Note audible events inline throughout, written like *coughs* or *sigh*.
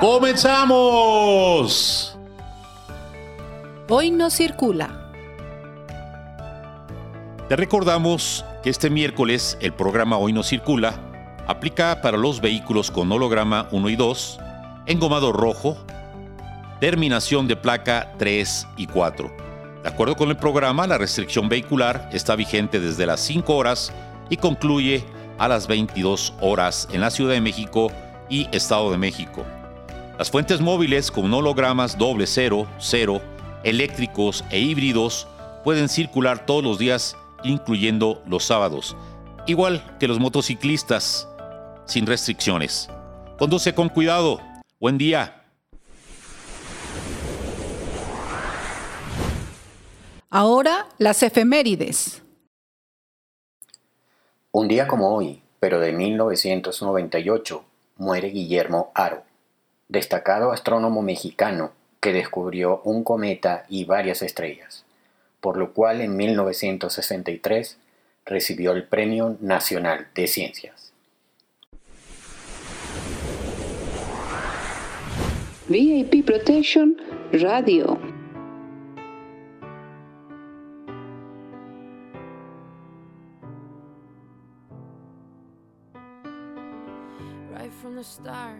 ¡Comenzamos! Hoy no circula. Te recordamos que este miércoles el programa Hoy no circula aplica para los vehículos con holograma 1 y 2, engomado rojo, terminación de placa 3 y 4. De acuerdo con el programa, la restricción vehicular está vigente desde las 5 horas y concluye a las 22 horas en la Ciudad de México y Estado de México. Las fuentes móviles con hologramas doble cero, cero, eléctricos e híbridos pueden circular todos los días, incluyendo los sábados, igual que los motociclistas, sin restricciones. Conduce con cuidado. Buen día. Ahora las efemérides. Un día como hoy, pero de 1998, muere Guillermo Aro destacado astrónomo mexicano que descubrió un cometa y varias estrellas, por lo cual en 1963 recibió el Premio Nacional de Ciencias. VIP Protection Radio. Right from the start,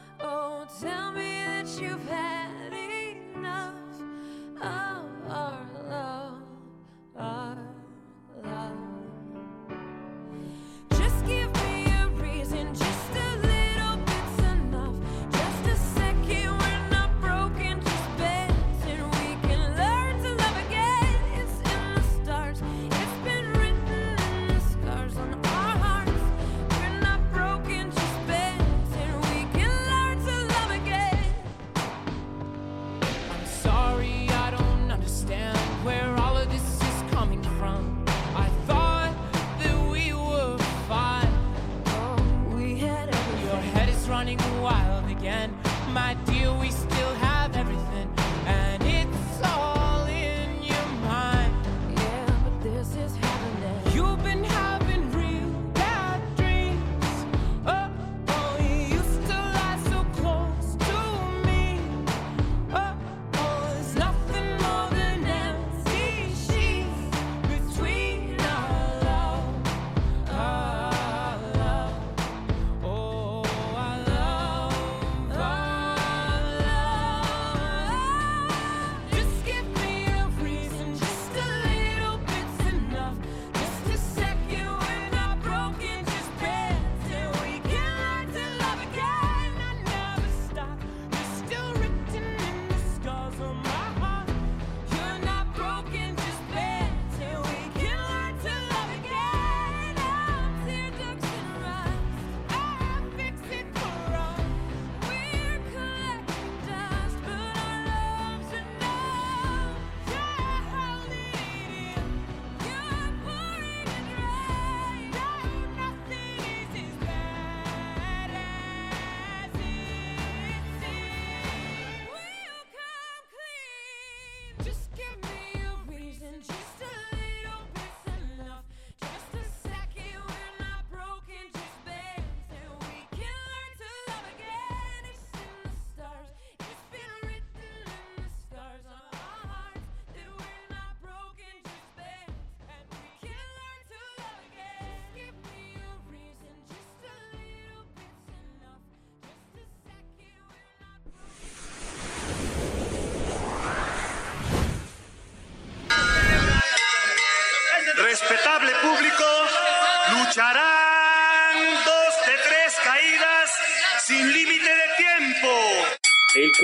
oh, tell me that you've had enough of our love, our love.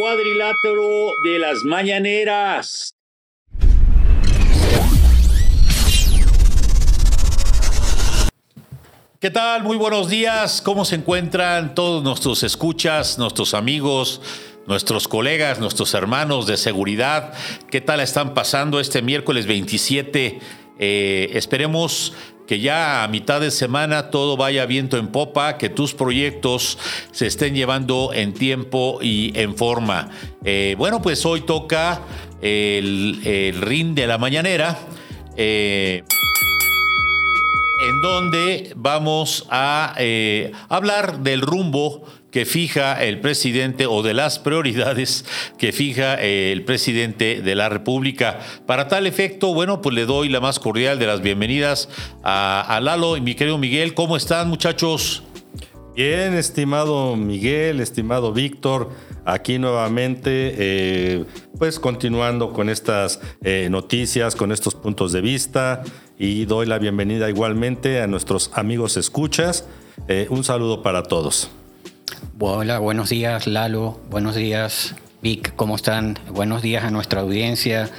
Cuadrilátero de las mañaneras. ¿Qué tal? Muy buenos días. ¿Cómo se encuentran todos nuestros escuchas, nuestros amigos, nuestros colegas, nuestros hermanos de seguridad? ¿Qué tal están pasando este miércoles 27? Eh, esperemos que ya a mitad de semana todo vaya viento en popa, que tus proyectos se estén llevando en tiempo y en forma. Eh, bueno, pues hoy toca el, el ring de la mañanera. Eh, en donde vamos a eh, hablar del rumbo que fija el presidente o de las prioridades que fija eh, el presidente de la República. Para tal efecto, bueno, pues le doy la más cordial de las bienvenidas a, a Lalo y mi querido Miguel. ¿Cómo están, muchachos? Bien, estimado Miguel, estimado Víctor, aquí nuevamente, eh, pues continuando con estas eh, noticias, con estos puntos de vista y doy la bienvenida igualmente a nuestros amigos escuchas. Un saludo para todos. Hola, buenos días Lalo, buenos días Vic, ¿cómo están? Buenos días a nuestra audiencia,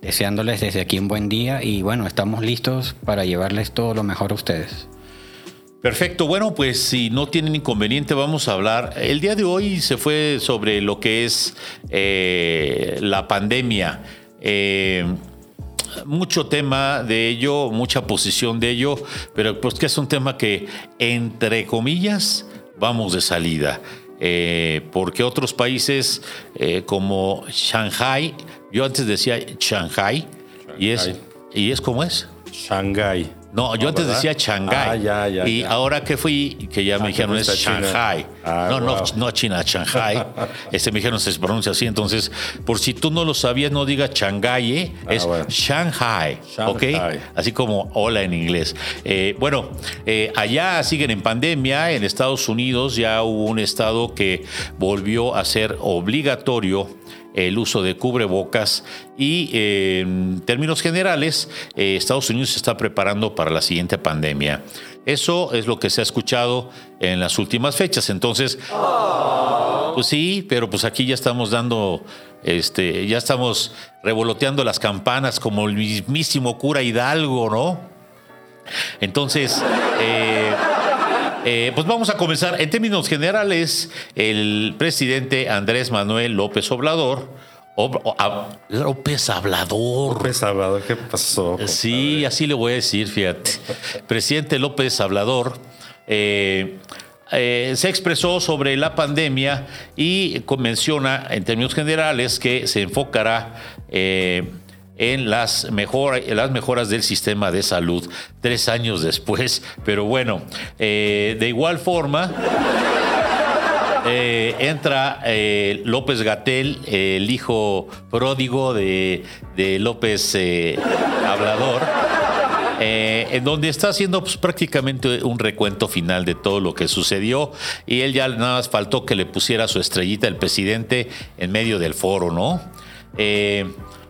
deseándoles desde aquí un buen día y bueno, estamos listos para llevarles todo lo mejor a ustedes. Perfecto, bueno, pues si no tienen inconveniente vamos a hablar. El día de hoy se fue sobre lo que es eh, la pandemia. Eh, mucho tema de ello, mucha posición de ello, pero pues que es un tema que, entre comillas, vamos de salida. Eh, porque otros países eh, como Shanghai, yo antes decía Shanghai, y es, y es como es. Shanghái. No, yo No, antes ¿verdad? decía Shanghái. Ah, ya, ya, y ya. ahora que fui, que ya Ah, me dijeron es. Shanghai. Ah, no, no, wow. no China, Shanghai. *laughs* este me dijeron se pronuncia así. Entonces, por si tú no lo sabías, no diga Shanghai, ¿eh? Ah, es bueno. Shanghai, ¿ok? Shanghai. Así como hola en inglés. Eh, bueno, eh, allá siguen en pandemia. En Estados Unidos ya hubo un estado que volvió a ser obligatorio el uso de cubrebocas y eh, en términos generales eh, Estados Unidos se está preparando para la siguiente pandemia. Eso es lo que se ha escuchado en las últimas fechas. Entonces, pues sí, pero pues aquí ya estamos dando, este, ya estamos revoloteando las campanas como el mismísimo cura Hidalgo, ¿no? Entonces, eh, eh, pues vamos a comenzar. En términos generales, el presidente Andrés Manuel López Obrador, Ob- López Hablador. López Salvador, ¿qué pasó? Sí, así le voy a decir, fíjate. Presidente López Hablador eh, eh, se expresó sobre la pandemia y menciona en términos generales que se enfocará en las, mejor, las mejoras del sistema de salud tres años después. Pero bueno, eh, de igual forma... Eh, entra eh, López Gatel, el hijo pródigo de, López Hablador, en donde está haciendo pues, prácticamente un recuento final de todo lo que sucedió y él ya nada más faltó que le pusiera su estrellita el presidente en medio del foro, ¿no?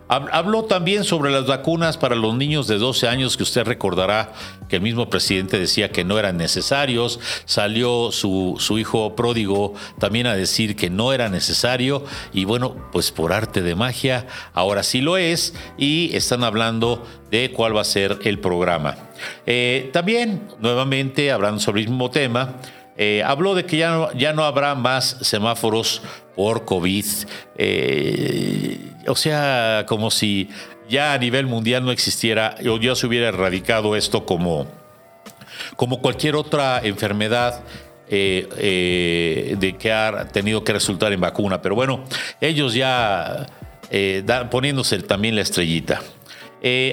Hab- Habló también sobre las vacunas para los niños de 12 años, que usted recordará que el mismo presidente decía que no eran necesarios. Salió su, su hijo pródigo también a decir que no era necesario. Y bueno, pues por arte de magia, ahora sí lo es. Y están hablando de cuál va a ser el programa. Eh, también, nuevamente, hablando sobre el mismo tema, eh, habló de que ya no, ya no habrá más semáforos por COVID. Eh, o sea, como si ya a nivel mundial no existiera o ya se hubiera erradicado esto como, como cualquier otra enfermedad. eh, de que ha tenido que resultar en vacuna. Pero bueno, ellos ya poniéndose también la estrellita.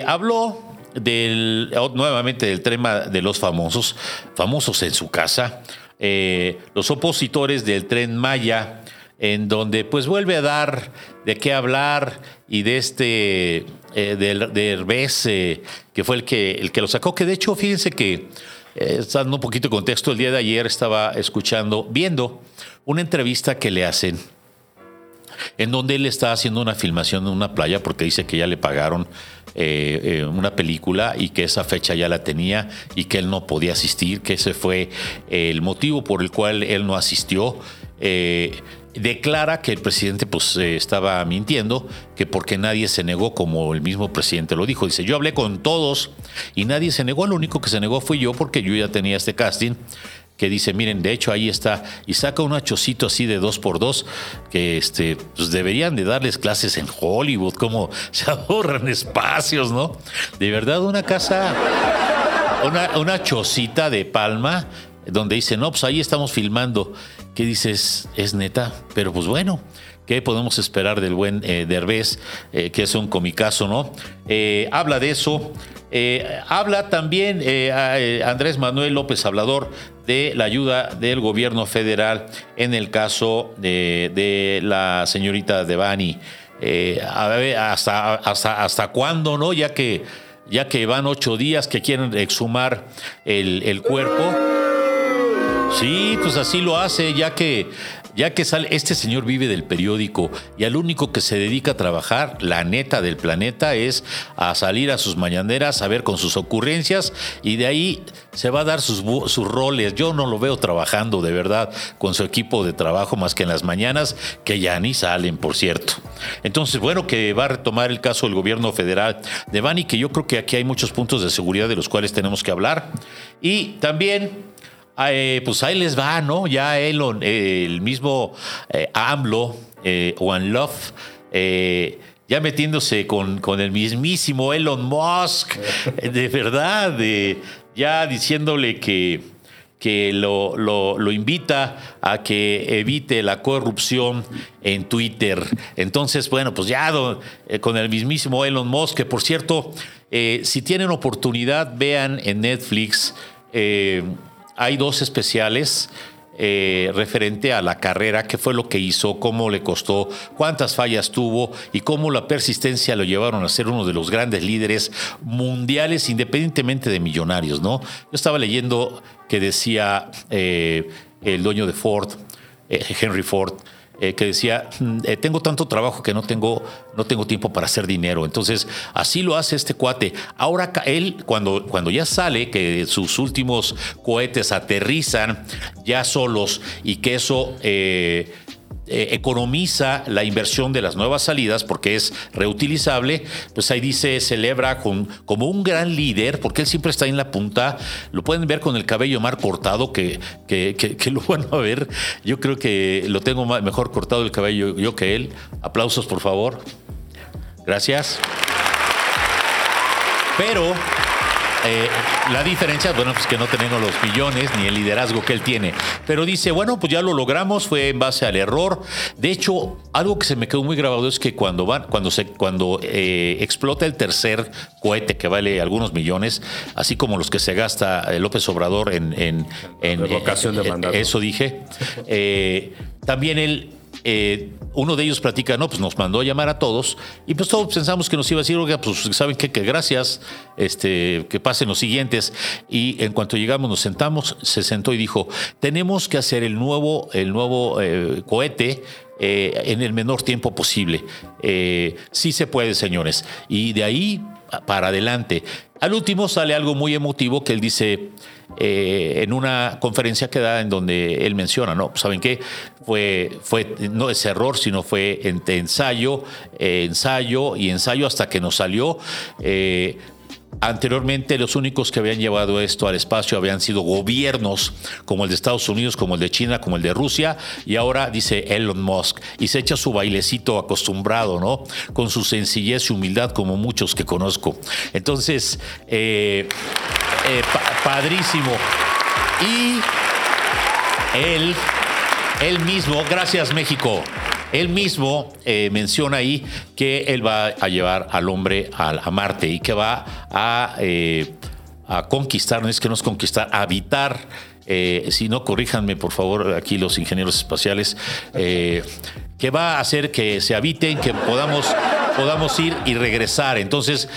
Habló del, nuevamente del tema de los famosos, famosos en su casa, eh, los opositores del tren Maya, en donde pues vuelve a dar de qué hablar y de este, eh, de Herbés, eh, que fue el que, el que lo sacó, que de hecho fíjense que, dando un poquito de contexto, el día de ayer estaba escuchando, viendo una entrevista que le hacen en donde él está haciendo una filmación en una playa porque dice que ya le pagaron eh, eh, una película y que esa fecha ya la tenía y que él no podía asistir, que ese fue el motivo por el cual él no asistió. Eh, declara que el presidente pues estaba mintiendo, que porque nadie se negó como el mismo presidente lo dijo. Dice, yo hablé con todos y nadie se negó, lo único que se negó fui yo porque yo ya tenía este casting que dice, miren, de hecho ahí está, y saca un achocito así de dos por dos, que este, pues deberían de darles clases en Hollywood, como *laughs* se ahorran espacios, ¿no? De verdad, una casa, una, una chocita de palma, donde dice, no, pues ahí estamos filmando. ¿Qué dices? Es neta, pero pues bueno. ¿Qué podemos esperar del buen eh, Derbez, eh, que es un comicazo, ¿no? Eh, habla de eso. Habla también Andrés Manuel López Hablador de la ayuda del gobierno federal en el caso de, de la señorita Devani. Eh, a ver, hasta, hasta, hasta cuándo, ¿no? Ya que, ya que van ocho días que quieren exhumar el, el cuerpo. Sí, pues así lo hace, ya que, ya que sale, este señor vive del periódico y al único que se dedica a trabajar, la neta del planeta, es a salir a sus mañaneras, a ver con sus ocurrencias y de ahí se va a dar sus, sus roles. Yo no lo veo trabajando de verdad con su equipo de trabajo más que en las mañanas, que ya ni salen, por cierto. Entonces, bueno, que va a retomar el caso del gobierno federal de Bani, que yo creo que aquí hay muchos puntos de seguridad de los cuales tenemos que hablar. Y también eh, pues ahí les va, ¿no? Ya Elon, el mismo eh, AMLO, eh, One Love, eh, ya metiéndose con, con el mismísimo Elon Musk, de verdad, ya diciéndole que, que lo, lo- lo invita a que evite la corrupción en Twitter. Entonces, bueno, pues ya con el mismísimo Elon Musk, que por cierto, si tienen oportunidad, vean en Netflix. Hay dos especiales eh, referente a la carrera, qué fue lo que hizo, cómo le costó, cuántas fallas tuvo y cómo la persistencia lo llevaron a ser uno de los grandes líderes mundiales, independientemente de millonarios, ¿no? Yo estaba leyendo que decía eh, el dueño de Ford, eh, Henry Ford, eh, que decía, "Mm, eh, tengo tanto trabajo que no tengo, no tengo tiempo para hacer dinero. Entonces, así lo hace este cuate. Ahora él, cuando, cuando ya sale, que sus últimos cohetes aterrizan ya solos y que eso... eh, eh, economiza la inversión de las nuevas salidas porque es reutilizable, pues ahí dice, celebra con, como un gran líder, porque él siempre está en la punta, lo pueden ver con el cabello más cortado que, que, lo van a ver, yo creo que lo tengo mejor cortado el cabello yo que él, aplausos por favor, gracias. Pero eh, la diferencia, bueno, pues que no tenemos los millones ni el liderazgo que él tiene. Pero dice, bueno, pues ya lo logramos, fue en base al error. De hecho, algo que se me quedó muy grabado es que cuando van, cuando se, cuando eh, explota el tercer cohete que vale algunos millones, así como los que se gasta eh, López Obrador en, en, en- de mandato. eso dije. Eh, también él, eh, uno de ellos platica, no, pues nos mandó a llamar a todos y pues todos pensamos que nos iba a decir, oiga, pues saben qué, que gracias, este, que pasen los siguientes. Y en cuanto llegamos, nos sentamos, se sentó y dijo, tenemos que hacer el nuevo, el nuevo eh, cohete. eh, en el menor tiempo posible. Sí se puede, señores. Y de ahí para adelante. Al último sale algo muy emotivo que él dice eh, en una conferencia que da en donde él menciona, ¿no? ¿Saben qué? Fue, fue no es error, sino fue entre ensayo, eh, ensayo y ensayo hasta que nos salió. Eh, Anteriormente los únicos que habían llevado esto al espacio habían sido gobiernos como el de Estados Unidos, como el de China, como el de Rusia, y ahora dice Elon Musk y se echa su bailecito acostumbrado, ¿no? Con su sencillez y humildad como muchos que conozco. Entonces, eh, eh, pa- padrísimo. Y él, él mismo, gracias México, él mismo eh, menciona ahí que él va a llevar al hombre a, Marte y que va a, eh, a conquistar, no es que no es conquistar, a habitar. eh, si no, corríjanme por favor aquí los ingenieros espaciales, que va a hacer que se habiten, que podamos, podamos ir y regresar. Entonces,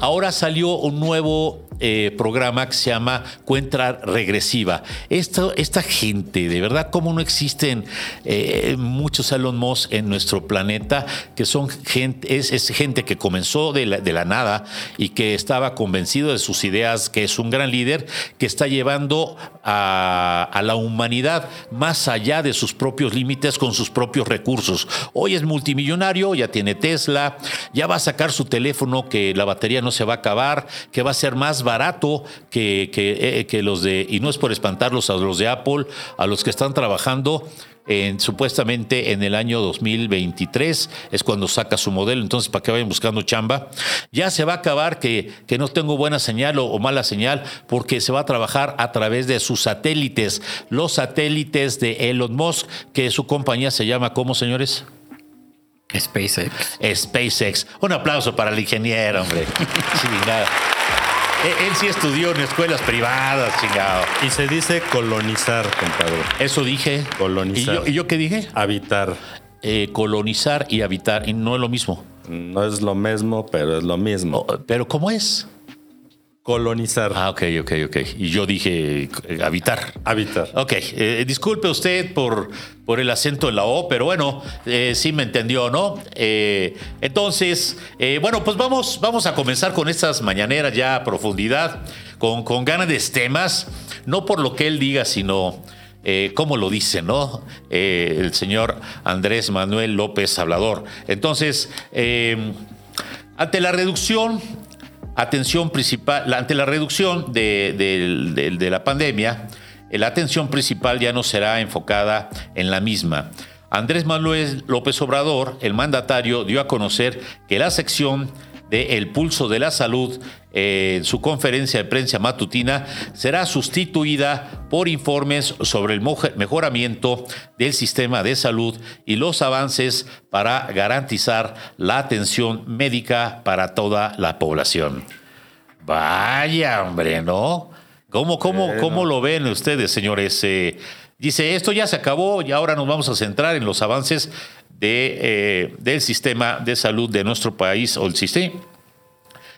ahora salió un nuevo eh, programa que se llama Cuenta Regresiva. Esta gente, de verdad, cómo no existen eh, muchos Elon en nuestro planeta, que son gente, es, gente que comenzó de la, nada y que estaba convencido de sus ideas, que es un gran líder, que está llevando a la humanidad más allá de sus propios límites con sus propios recursos. Hoy es multimillonario, ya tiene Tesla, ya va a sacar su teléfono que la batería no se va a acabar, que va a ser más barato que, que, eh, que los de, y no es por espantarlos a los de Apple, a los que están trabajando en, supuestamente en el año 2023 es cuando saca su modelo, entonces para que vayan buscando chamba. Ya se va a acabar que, que no tengo buena señal o, o, mala señal porque se va a trabajar a través de sus satélites, los satélites de Elon Musk, que su compañía se llama, ¿cómo señores? SpaceX. SpaceX. Un aplauso para el ingeniero, hombre. *laughs* Chingada. Él, sí estudió en escuelas privadas, chingado. Y se dice colonizar, compadre. Eso dije. Colonizar. ¿Y yo, ¿y yo qué dije? Habitar. Eh, colonizar y habitar. Y no es lo mismo. No es lo mismo, pero es lo mismo. Oh, pero ¿cómo es? Colonizar. Ah, ok, ok, ok. Y yo dije eh, habitar. Habitar. Ok, eh, disculpe usted por, por el acento en la O, pero bueno, eh, sí me entendió, ¿no? Entonces, bueno, pues vamos, vamos a comenzar con estas mañaneras ya a profundidad, con, con grandes temas, no por lo que él diga, sino... Eh, cómo lo dice, ¿no? Eh, el señor Andrés Manuel López Hablador. Entonces, eh, ante la reducción atención principal, ante la reducción de, la pandemia, la atención principal ya no será enfocada en la misma. Andrés Manuel López Obrador, el mandatario, dio a conocer que la sección de El Pulso de la Salud eh, en su conferencia de prensa matutina será sustituida por informes sobre el mejoramiento del sistema de salud y los avances para garantizar la atención médica para toda la población. Vaya, hombre, ¿no? ¿Cómo, cómo, bueno. cómo lo ven ustedes, señores? Eh, dice, esto ya se acabó y ahora nos vamos a centrar en los avances de, eh, del sistema de salud de nuestro país o el sistema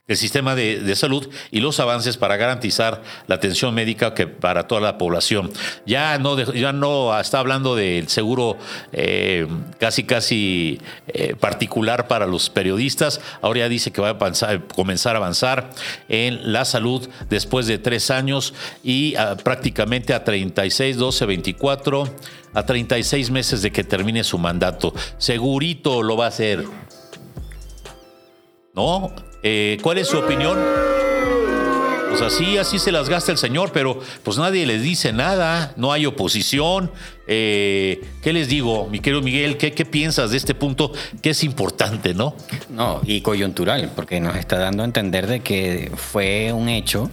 el sistema de, de, salud y los avances para garantizar la atención médica que para toda la población. Ya no, ya no está hablando del seguro eh, casi casi eh, particular para los periodistas. Ahora ya dice que va a comenzar a avanzar en la salud después de tres años y a, prácticamente a 36, 12, 24, a 36 meses de que termine su mandato. Segurito lo va a hacer. ¿No? Eh, ¿Cuál es su opinión? Pues así, así se las gasta el señor, pero pues nadie les dice nada, no hay oposición. Eh, ¿Qué les digo, mi querido Miguel? ¿qué, ¿Qué piensas de este punto que es importante, no? No, y coyuntural, porque nos está dando a entender de que fue un hecho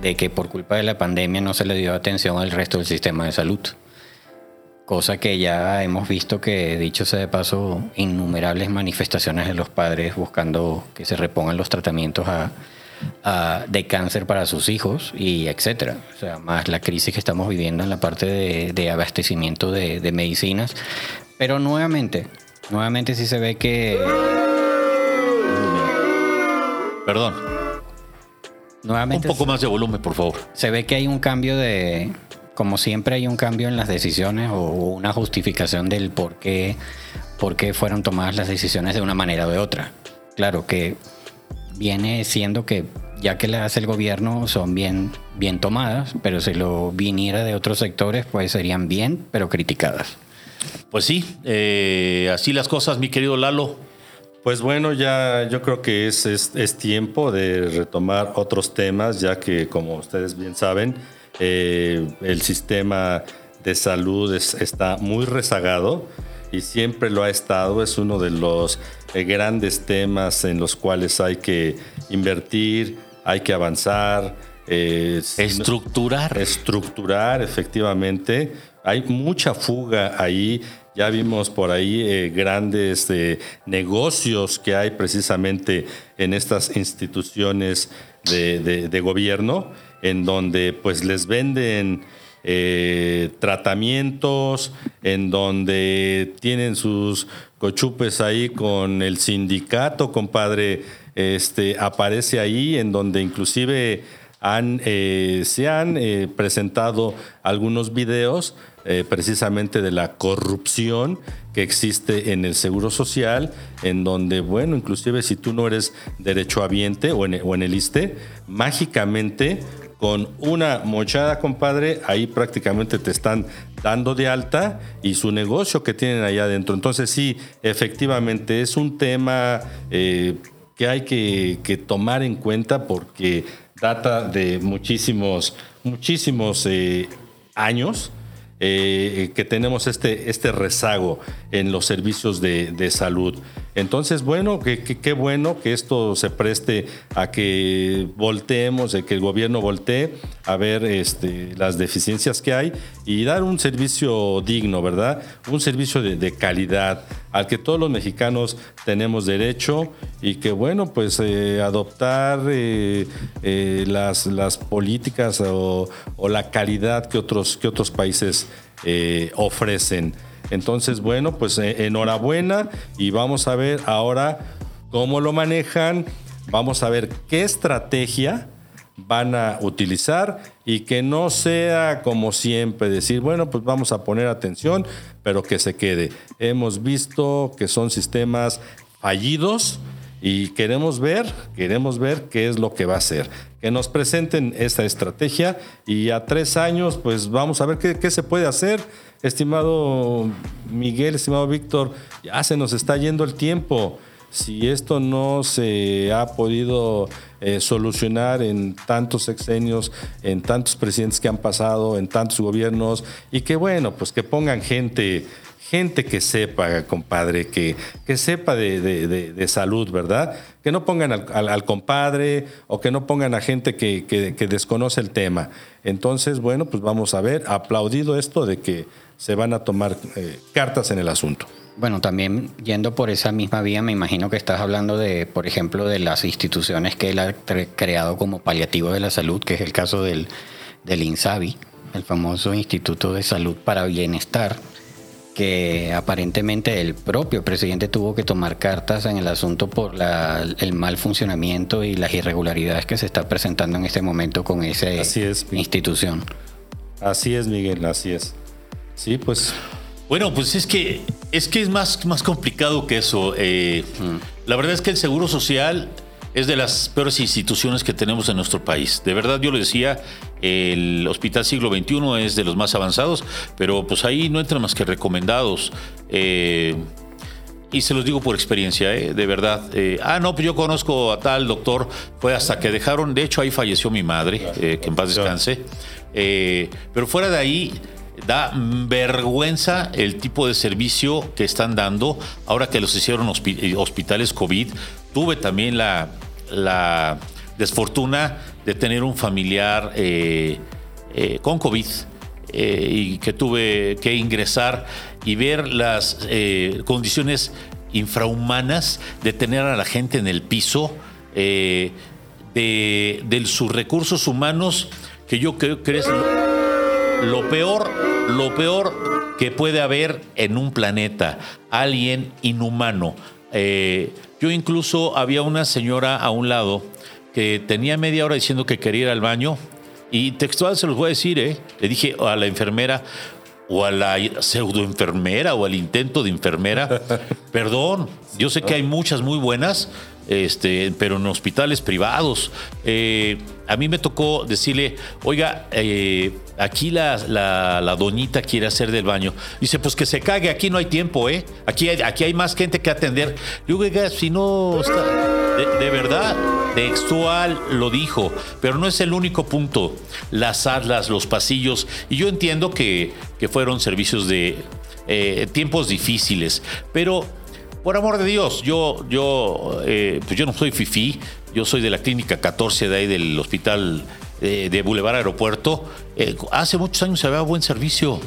de que por culpa de la pandemia no se le dio atención al resto del sistema de salud. Cosa que ya hemos visto que, dicho sea de paso, innumerables manifestaciones de los padres buscando que se repongan los tratamientos a, a, de cáncer para sus hijos y etcétera. O sea, más la crisis que estamos viviendo en la parte de, de abastecimiento de, de, medicinas. Pero nuevamente, nuevamente sí se ve que... Perdón. Nuevamente un poco más de volumen, por favor. Se ve que hay un cambio de, como siempre hay un cambio en las decisiones o una justificación del por qué, por qué fueron tomadas las decisiones de una manera o de otra. Claro que viene siendo que ya que las hace el gobierno son bien, bien tomadas, pero si lo viniera de otros sectores pues serían bien, pero criticadas. Pues sí, eh, así las cosas, mi querido Lalo. Pues bueno, ya yo creo que es, es, es tiempo de retomar otros temas, ya que como ustedes bien saben, eh, el sistema de salud es, está muy rezagado y siempre lo ha estado. Es uno de los eh, grandes temas en los cuales hay que invertir, hay que avanzar. Eh, estructurar. Estructurar, efectivamente. Hay mucha fuga ahí. Ya vimos por ahí eh, grandes negocios que hay precisamente en estas instituciones de, de, de gobierno en donde pues les venden eh, tratamientos, en donde tienen sus cochupes ahí con el sindicato, compadre, este, aparece ahí, en donde inclusive han, eh, se han eh, presentado algunos videos eh, precisamente de la corrupción que existe en el Seguro Social, en donde, bueno, inclusive si tú no eres derechohabiente o en, o en el ISTE, mágicamente con una mochada, compadre, ahí prácticamente te están dando de alta y su negocio que tienen allá adentro. Entonces sí, efectivamente es un tema eh, que hay que, tomar en cuenta porque data de muchísimos, muchísimos eh, años. Eh, que tenemos este, este rezago en los servicios de salud. Entonces, bueno, qué bueno que esto se preste a que volteemos, que el gobierno voltee a ver este, las deficiencias que hay y dar un servicio digno, ¿verdad? Un servicio de, calidad al que todos los mexicanos tenemos derecho y que, bueno, pues eh, adoptar eh, eh, las, políticas o, la calidad que otros países ofrecen. Entonces, bueno, pues eh, enhorabuena y vamos a ver ahora cómo lo manejan, vamos a ver qué estrategia van a utilizar y que no sea como siempre decir, bueno, pues vamos a poner atención, pero que se quede. Hemos visto que son sistemas fallidos y queremos ver, queremos ver qué es lo que va a hacer. Que nos presenten esta estrategia y a tres años, pues vamos a ver qué, qué se puede hacer estimado Miguel, estimado Víctor, ya se nos está yendo el tiempo. Si esto no se ha podido eh, solucionar en tantos sexenios, en tantos presidentes que han pasado, en tantos gobiernos, y que bueno, pues que pongan gente, gente que sepa, compadre, que, que sepa de, salud, ¿verdad? Que no pongan al, compadre o que no pongan a gente que, que desconoce el tema. Entonces, bueno, pues vamos a ver, aplaudido esto de que se van a tomar eh, cartas en el asunto. Bueno, también yendo por esa misma vía, me imagino que estás hablando de, por ejemplo, de las instituciones que él ha creado como paliativo de la salud, que es el caso del, del INSABI, el famoso Instituto de Salud para Bienestar, que aparentemente el propio presidente tuvo que tomar cartas en el asunto por el mal funcionamiento y las irregularidades que se está presentando en este momento con esa institución. Así es, Miguel, así es. Sí, pues. Bueno, pues es que es que es más, más complicado que eso. Eh, mm. La verdad es que el Seguro Social es de las peores instituciones que tenemos en nuestro país. De verdad, yo le decía, el Hospital Siglo XXI es de los más avanzados, pero pues ahí no entran más que recomendados. Eh, y se los digo por experiencia, eh, de verdad. ah, no, pues yo conozco a tal doctor, fue hasta que dejaron, de hecho ahí falleció mi madre, que en paz descanse. pero fuera de ahí, Da vergüenza el tipo de servicio que están dando ahora que los hicieron eh, hospitales COVID. Tuve también la, la desfortuna de tener un familiar eh, eh, con COVID y que tuve que ingresar y ver las condiciones infrahumanas de tener a la gente en el piso, de, de, sus recursos humanos, que yo creo que es lo peor, lo peor que puede haber en un planeta, alguien inhumano. Eh, yo incluso había una señora a un lado que tenía media hora diciendo que quería ir al baño y textual se los voy a decir, ¿eh? le dije a la enfermera o a la pseudo enfermera o al intento de enfermera, *laughs* perdón, yo sé que hay muchas muy buenas, este, pero en hospitales privados. Eh, a mí me tocó decirle, oiga, eh, aquí la, la, doñita quiere hacer del baño. Dice, pues que se cague, aquí no hay tiempo, ¿eh? Aquí hay, aquí hay más gente que atender. Digo, oiga, si no de, verdad, textual lo dijo, pero no es el único punto. Las salas, los pasillos, y yo entiendo que, que fueron servicios de eh, tiempos difíciles, pero por amor de Dios, yo, yo, eh, pues yo no soy FIFI, yo soy de la clínica 14 de ahí del hospital eh, de Boulevard Aeropuerto. Eh, hace muchos años se había buen servicio.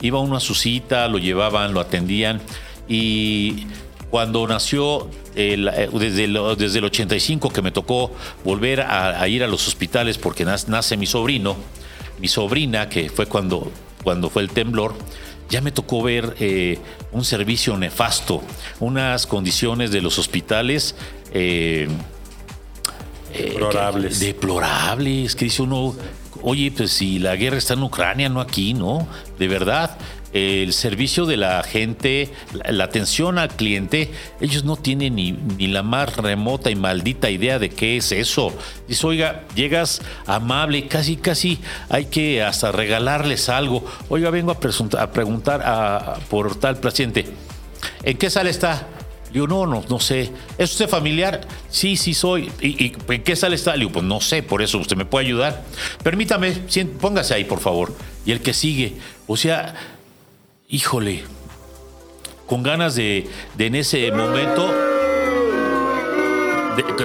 Iba uno a su cita, lo llevaban, lo atendían. Y cuando nació, desde, el, desde el 85 que me tocó volver a, ir a los hospitales porque nace, mi sobrino, mi sobrina, que fue cuando, cuando fue el temblor, ya me tocó ver eh, un servicio nefasto, unas condiciones de los hospitales eh, eh, Deplorables. que- deplorables, que dice uno, oye, pues si la guerra está en Ucrania, no aquí, ¿no? De verdad, el servicio de la gente, la, atención al cliente, ellos no tienen ni, ni la más remota y maldita idea de qué es eso. Dice, oiga, llegas amable, casi, casi hay que hasta regalarles algo. Oiga, vengo a, preguntar a- por tal paciente. ¿En qué sala está? Digo, no, no, no sé. ¿Es usted familiar? Sí, sí soy. ¿Y, en qué sala está? Digo, pues no sé, por eso usted me puede ayudar. Permítame, póngase ahí, por favor. Y el que sigue, o sea, híjole, con ganas de, de en ese momento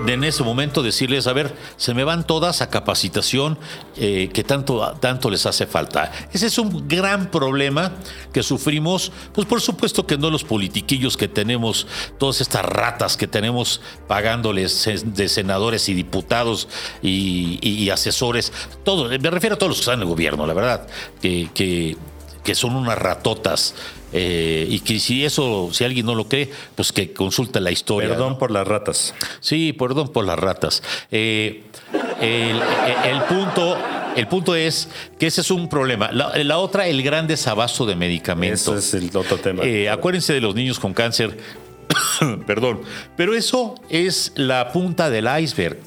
de, en ese momento decirles, a ver, se me van todas a capacitación eh, que tanto, tanto les hace falta. Ese es un gran problema que sufrimos, pues por supuesto que no los politiquillos que tenemos, todas estas ratas que tenemos pagándoles se- de senadores y diputados y, asesores, todo, me refiero a todos los que están en el gobierno, la verdad, que, que son unas ratotas. eh, y que si eso, si alguien no lo cree, pues que consulte la historia. Perdón ¿no? por las ratas. Sí, perdón por las ratas. Eh, el, el punto, el punto es que ese es un problema. La, la otra, el gran desabasto de medicamentos. Ese es el otro tema. Eh, acuérdense de los niños con cáncer. *coughs* Perdón. Pero eso es la punta del iceberg.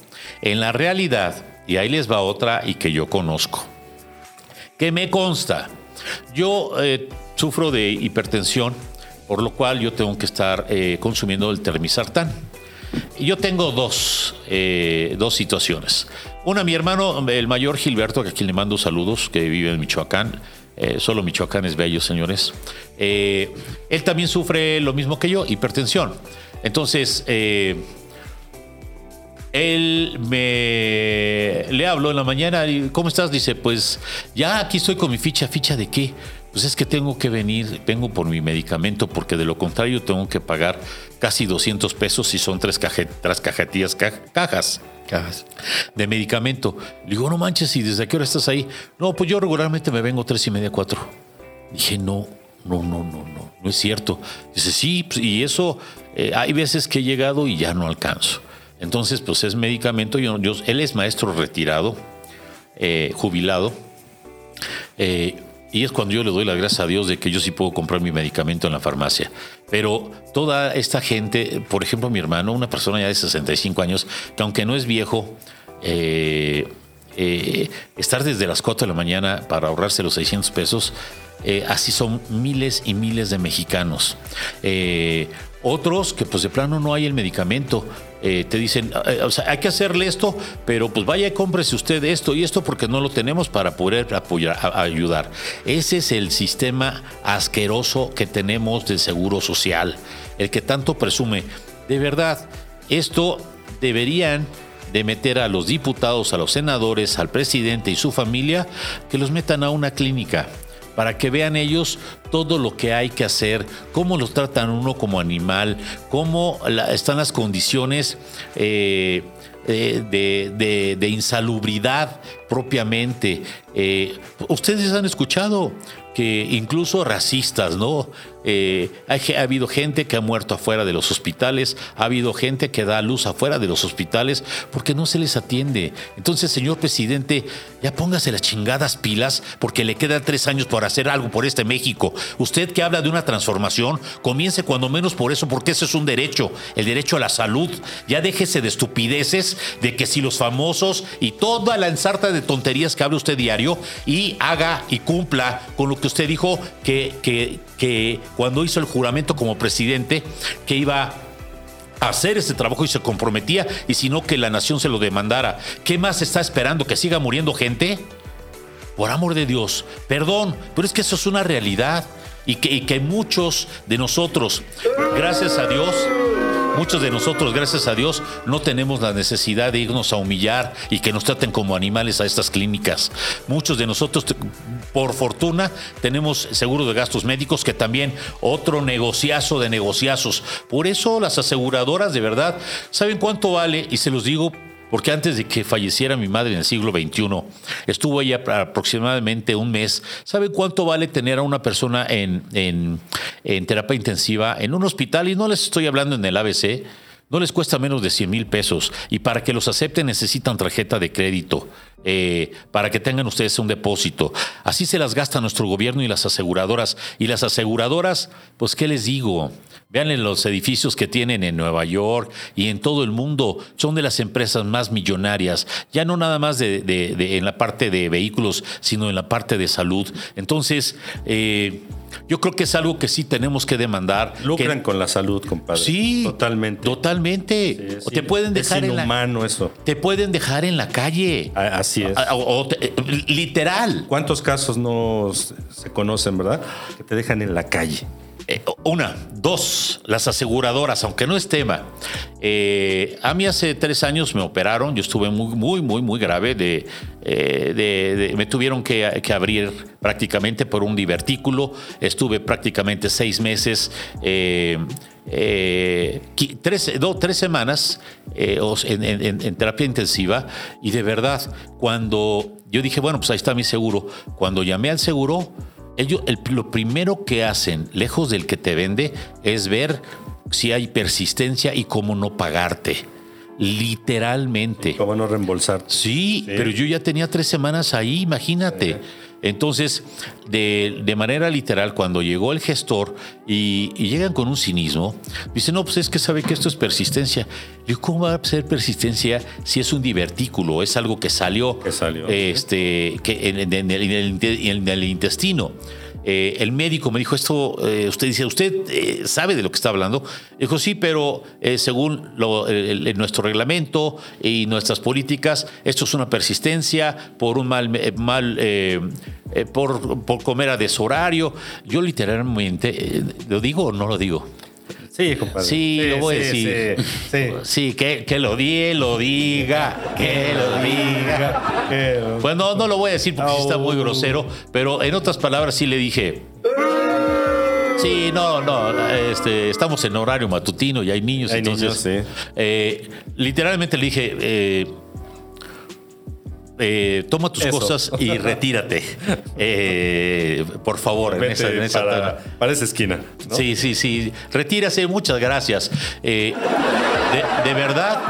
En la realidad, y ahí les va otra y que yo conozco, que me consta. Yo eh, sufro de hipertensión, por lo cual yo tengo que estar eh, consumiendo el termisartán. Yo tengo dos, eh, dos situaciones. Una, mi hermano, el mayor Gilberto, que aquí le mando saludos, que vive en Michoacán. Solo Michoacán es bello, señores. Él también sufre lo mismo que yo, hipertensión. Entonces, él me le hablo en la mañana y ¿cómo estás? Dice, pues ya aquí estoy con mi ficha, ¿ficha de qué? Pues es que tengo que venir, vengo por mi medicamento porque de lo contrario tengo que pagar casi 200 pesos si son tres, caje- tres cajetillas, ca- cajas Cajas. de medicamento. Le digo, no manches, ¿y desde qué hora estás ahí? No, pues yo regularmente me vengo tres y media, cuatro. Dije, no, no, no, no, no, no es cierto. Dice, sí, pues, y eso, eh, hay veces que he llegado y ya no alcanzo. Entonces, pues es medicamento. Yo, yo- él es maestro retirado, eh, jubilado. Eh, y es cuando yo le doy las gracias a Dios de que yo sí puedo comprar mi medicamento en la farmacia. Pero toda esta gente, por ejemplo, mi hermano, una persona ya de 65 años, que aunque no es viejo, eh, estar desde las 4 de la mañana para ahorrarse los 600 pesos, así son miles y miles de mexicanos. Otros que pues de plano no hay el medicamento. Eh, te dicen, eh, o sea, hay que hacerle esto, pero pues vaya y cómprese usted esto y esto porque no lo tenemos para poder apoyar, ayudar. Ese es el sistema asqueroso que tenemos del seguro social, el que tanto presume. De verdad, esto deberían de meter a los diputados, a los senadores, al presidente y su familia, que los metan a una clínica para que vean ellos todo lo que hay que hacer, cómo los tratan uno como animal, cómo están las condiciones eh, de insalubridad propiamente. Eh, Ustedes han escuchado que incluso racistas, ¿no? Eh, ha habido gente que ha muerto afuera de los hospitales, ha habido gente que da luz afuera de los hospitales porque no se les atiende. Entonces, señor presidente, ya póngase las chingadas pilas porque le quedan tres años por hacer algo por este México. Usted que habla de una transformación, comience cuando menos por eso, porque ese es un derecho, el derecho a la salud. Ya déjese de estupideces, de que si los famosos y toda la ensarta de tonterías que habla usted diario y haga y cumpla con lo que usted dijo que, que cuando hizo el juramento como presidente, que iba a hacer este trabajo y se comprometía, y si no que la nación se lo demandara. ¿Qué más está esperando? ¿Que siga muriendo gente? Por amor de Dios, perdón, pero es que eso es una realidad. Y que, y que muchos de nosotros, gracias a Dios, muchos de nosotros, gracias a Dios, no tenemos la necesidad de irnos a humillar y que nos traten como animales a estas clínicas. Muchos de nosotros, por fortuna, tenemos seguro de gastos médicos, que también otro negociazo de negociazos. Por eso las aseguradoras, de verdad, ¿saben cuánto vale? Y se los digo porque antes de que falleciera mi madre en el siglo XXI, estuvo ella aproximadamente un mes. ¿Sabe cuánto vale tener a una persona en, en- terapia intensiva en un hospital? Y no les estoy hablando en el ABC, no les cuesta menos de 100 mil pesos y para que los acepten necesitan tarjeta de crédito. eh, para que tengan ustedes un depósito. Así se las gasta nuestro gobierno y las aseguradoras. Y las aseguradoras, pues, ¿qué les digo? Vean en los edificios que tienen en Nueva York y en todo el mundo. Son de las empresas más millonarias. Ya no nada más de, de- de- en la parte de vehículos, sino en la parte de salud. Entonces, eh, yo creo que es algo que sí tenemos que demandar. Lucran que- con la salud, compadre. Sí, Totalmente. Totalmente. Sí, o sí, te pueden es dejar en la, inhumano eso. te pueden dejar en la calle. Así es. A- o- o te- literal. ¿Cuántos casos no se conocen, verdad? Que te dejan en la calle. Eh, una, dos, las aseguradoras, aunque no es tema. Eh, a mí hace tres años me operaron, yo estuve muy, muy, muy, muy grave. De, eh, me tuvieron que, abrir prácticamente por un divertículo. Estuve prácticamente seis meses. tres, tres semanas en- en terapia intensiva y de verdad, cuando yo dije, bueno, pues ahí está mi seguro, cuando llamé al seguro, ellos, el- lo primero que hacen, lejos del que te vende, es ver si hay persistencia y cómo no pagarte. Literalmente. ¿Cómo no reembolsar? Sí, pero yo ya tenía tres semanas ahí, imagínate. Entonces, de, de manera literal, cuando llegó el gestor y, y llegan con un cinismo, dicen, no, pues es que sabe que esto es persistencia. Yo, ¿cómo va a ser persistencia si es un divertículo? Es algo que salió, Que salió. este, que en, en- en el, en el inte- en el intestino. Eh, el médico me dijo esto, eh, usted dice, ¿usted eh, sabe de lo que está hablando? Dijo, sí, pero según lo- nuestro reglamento y nuestras políticas, esto es una persistencia por un mal, mal por, por comer a deshorario. Yo literalmente, ¿lo digo o no lo digo? Sí, compadre. Sí, lo voy a sí, decir. Sí, sí. Sí, que, que lo di, lo diga, que lo diga. Pues no, no lo voy a decir porque sí está muy grosero, pero en otras palabras sí le dije. Sí, no, no, este, estamos en horario matutino y hay niños, Hay entonces. niños, sí. eh, literalmente le dije. eh, eh, toma tus Eso. cosas y *laughs* retírate. Eh, por favor, en esa, en esa- para, para esa esquina. ¿no? Sí, sí, sí. Retírase, muchas gracias. Eh, de, de verdad,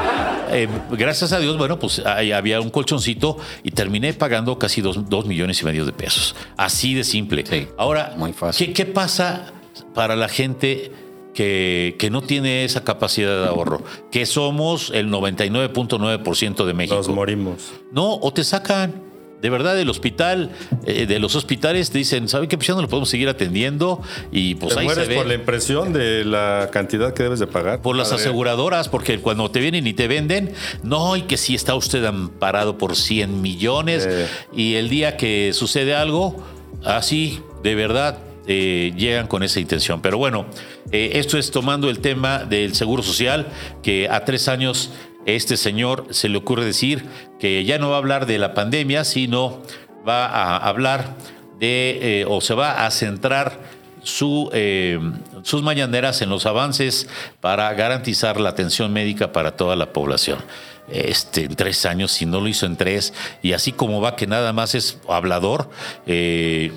gracias a Dios, bueno, pues ahí había un colchoncito y terminé pagando casi dos, dos millones y medio de pesos. Así de simple. Sí, Ahora, muy fácil. ¿qué, qué pasa para la gente que, que no tiene esa capacidad de ahorro? Que somos el 99.9% de México. Nos morimos. No, o te sacan. De verdad, del hospital, eh, de los hospitales, te dicen, ¿saben qué? Pues ya no lo podemos seguir atendiendo. Y pues te ahí mueres se ve. por la impresión de la cantidad que debes de pagar. Por las aseguradoras, porque cuando te vienen y te venden, no, y que sí está usted amparado por 100 millones, Eh. y el día que sucede algo, así, de verdad, eh, llegan con esa intención. Pero bueno, eh, esto es tomando el tema del Seguro Social, que a tres años este señor se le ocurre decir que ya no va a hablar de la pandemia, sino va a hablar de, eh, o se va a centrar su, eh, sus mañaneras en los avances para garantizar la atención médica para toda la población. Este, en tres años, si no lo hizo en tres, y así como va que nada más es hablador, eh,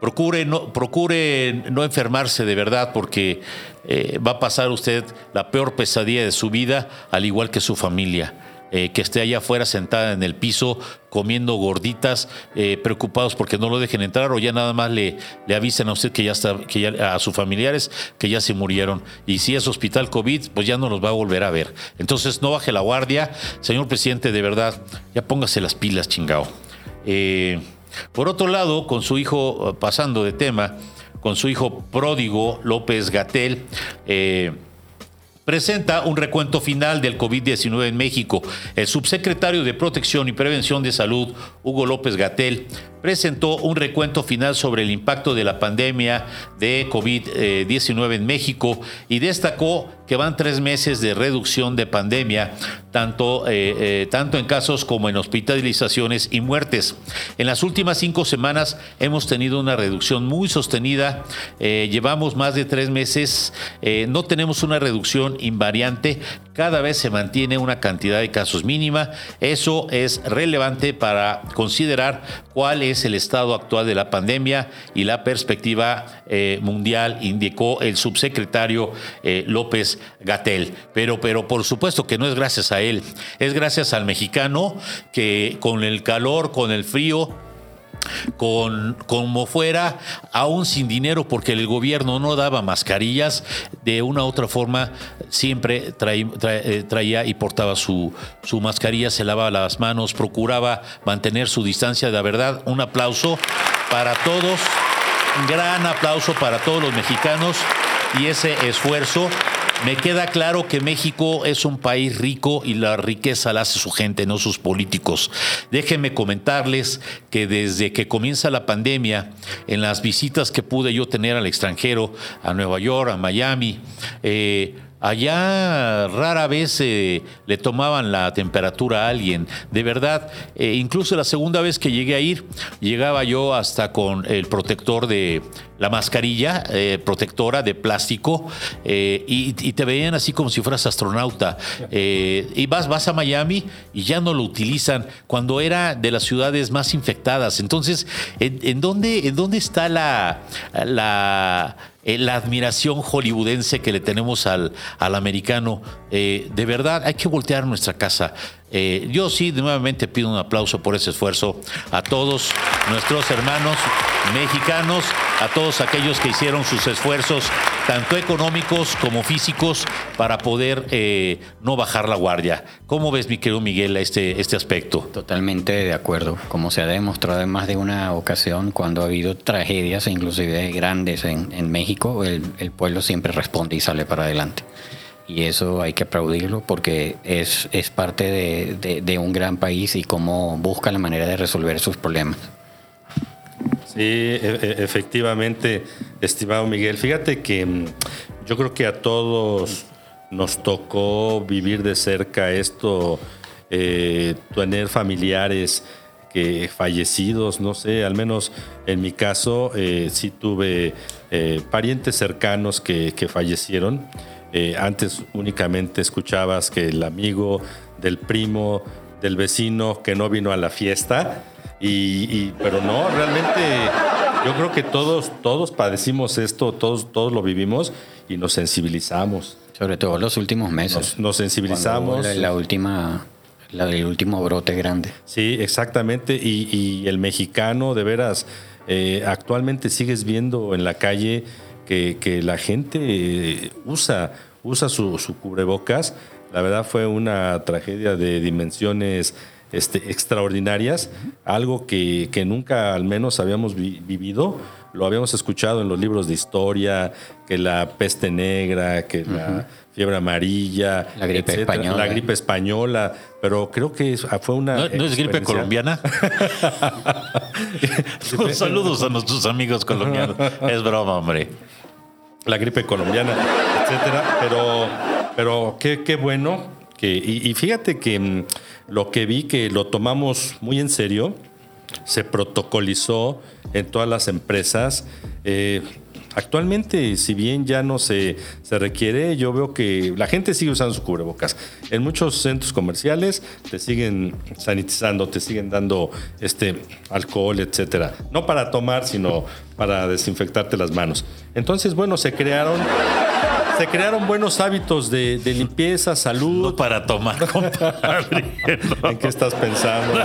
procure no, procure no enfermarse de verdad porque eh, va a pasar usted la peor pesadilla de su vida, al igual que su familia. Eh, que esté allá afuera sentada en el piso comiendo gorditas, eh, preocupados porque no lo dejen entrar o ya nada más le, le avisen a usted que ya está, que ya, a sus familiares que ya se murieron. Y si es hospital COVID, pues ya no los va a volver a ver. Entonces no baje la guardia. Señor presidente, de verdad, ya póngase las pilas, chingao. Eh, por otro lado, con su hijo, eh, pasando de tema, con su hijo pródigo López Gatel, eh, presenta un recuento final del COVID-19 en México. El subsecretario de Protección y Prevención de Salud, Hugo López Gatel, presentó un recuento final sobre el impacto de la pandemia de COVID-19 en México y destacó que van tres meses de reducción de pandemia, tanto, eh, eh, tanto en casos como en hospitalizaciones y muertes. En las últimas cinco semanas hemos tenido una reducción muy sostenida. Eh, llevamos más de tres meses, no tenemos una reducción invariante. Cada vez se mantiene una cantidad de casos mínima. Eso es relevante para considerar cuál es el estado actual de la pandemia y la perspectiva eh, mundial, indicó el subsecretario eh, López Gatel. Pero, pero por supuesto que no es gracias a él, es gracias al mexicano que con el calor, con el frío, con como fuera, aún sin dinero, porque el gobierno no daba mascarillas, de una u otra forma siempre traía, eh, traía y portaba su, su mascarilla, se lavaba las manos, procuraba mantener su distancia. De verdad, un aplauso para todos, un gran aplauso para todos los mexicanos y ese esfuerzo me queda claro que México es un país rico y la riqueza la hace su gente, no sus políticos. Déjenme comentarles que desde que comienza la pandemia, en las visitas que pude yo tener al extranjero, a Nueva York, a Miami, eh, Allá rara vez eh, le tomaban la temperatura a alguien. De verdad, eh, incluso la segunda vez que llegué a ir, llegaba yo hasta con el protector de la mascarilla eh, protectora de plástico y, te veían así como si fueras astronauta. y vas, vas a Miami y ya no lo utilizan cuando era de las ciudades más infectadas. Entonces, ¿en, dónde, en dónde está la, la eh, la admiración hollywoodense que le tenemos al, al americano. Eh, de verdad, hay que voltear nuestra casa. Eh, yo sí, nuevamente pido un aplauso por ese esfuerzo a todos nuestros hermanos mexicanos, a todos aquellos que hicieron sus esfuerzos, tanto económicos como físicos, para poder eh, no bajar la guardia. ¿Cómo ves, mi querido Miguel, este, este aspecto? Totalmente de acuerdo. Como se ha demostrado en más de una ocasión, cuando ha habido tragedias, inclusive grandes en, México, el pueblo siempre responde y sale para adelante y eso hay que aplaudirlo porque es, es parte de, de, un gran país y cómo busca la manera de resolver sus problemas. Sí, e, e, efectivamente, estimado Miguel. Fíjate que mm, yo creo que a todos nos tocó vivir de cerca esto, eh, tener familiares que fallecidos, no sé, al menos en mi caso eh, sí tuve eh, parientes cercanos que, que fallecieron. Eh, antes únicamente escuchabas que el amigo del primo, del vecino que no vino a la fiesta, y, pero no, realmente yo creo que todos, todos padecimos esto, todos, todos lo vivimos y nos sensibilizamos. Sobre todo los últimos meses. Nos, sensibilizamos. La, última, la, el último brote grande. Sí, exactamente. Y, el mexicano, de veras, eh, actualmente sigues viendo en la calle que, la gente usa, usa su, cubrebocas. La verdad fue una tragedia de dimensiones este, extraordinarias, algo que, nunca al menos habíamos vivido. Lo habíamos escuchado en los libros de historia, que la peste negra, que la fiebre amarilla, la gripe española. La gripe española, pero creo que fue una. ¿No, es gripe colombiana? *laughs* *laughs* Saludos a nuestros amigos colombianos. Es broma, hombre la gripe colombiana, etcétera. Pero, pero qué, qué bueno. Que, y, fíjate que mm, lo que vi que lo tomamos muy en serio, se protocolizó en todas las empresas. Eh, Actualmente, si bien ya no se, se requiere, yo veo que la gente sigue usando su cubrebocas. En muchos centros comerciales te siguen sanitizando, te siguen dando este alcohol, etcétera. No para tomar, sino para desinfectarte las manos. Entonces, bueno, se crearon se crearon buenos hábitos de, limpieza, salud. No para tomar, *laughs* compadre. ¿En qué estás pensando,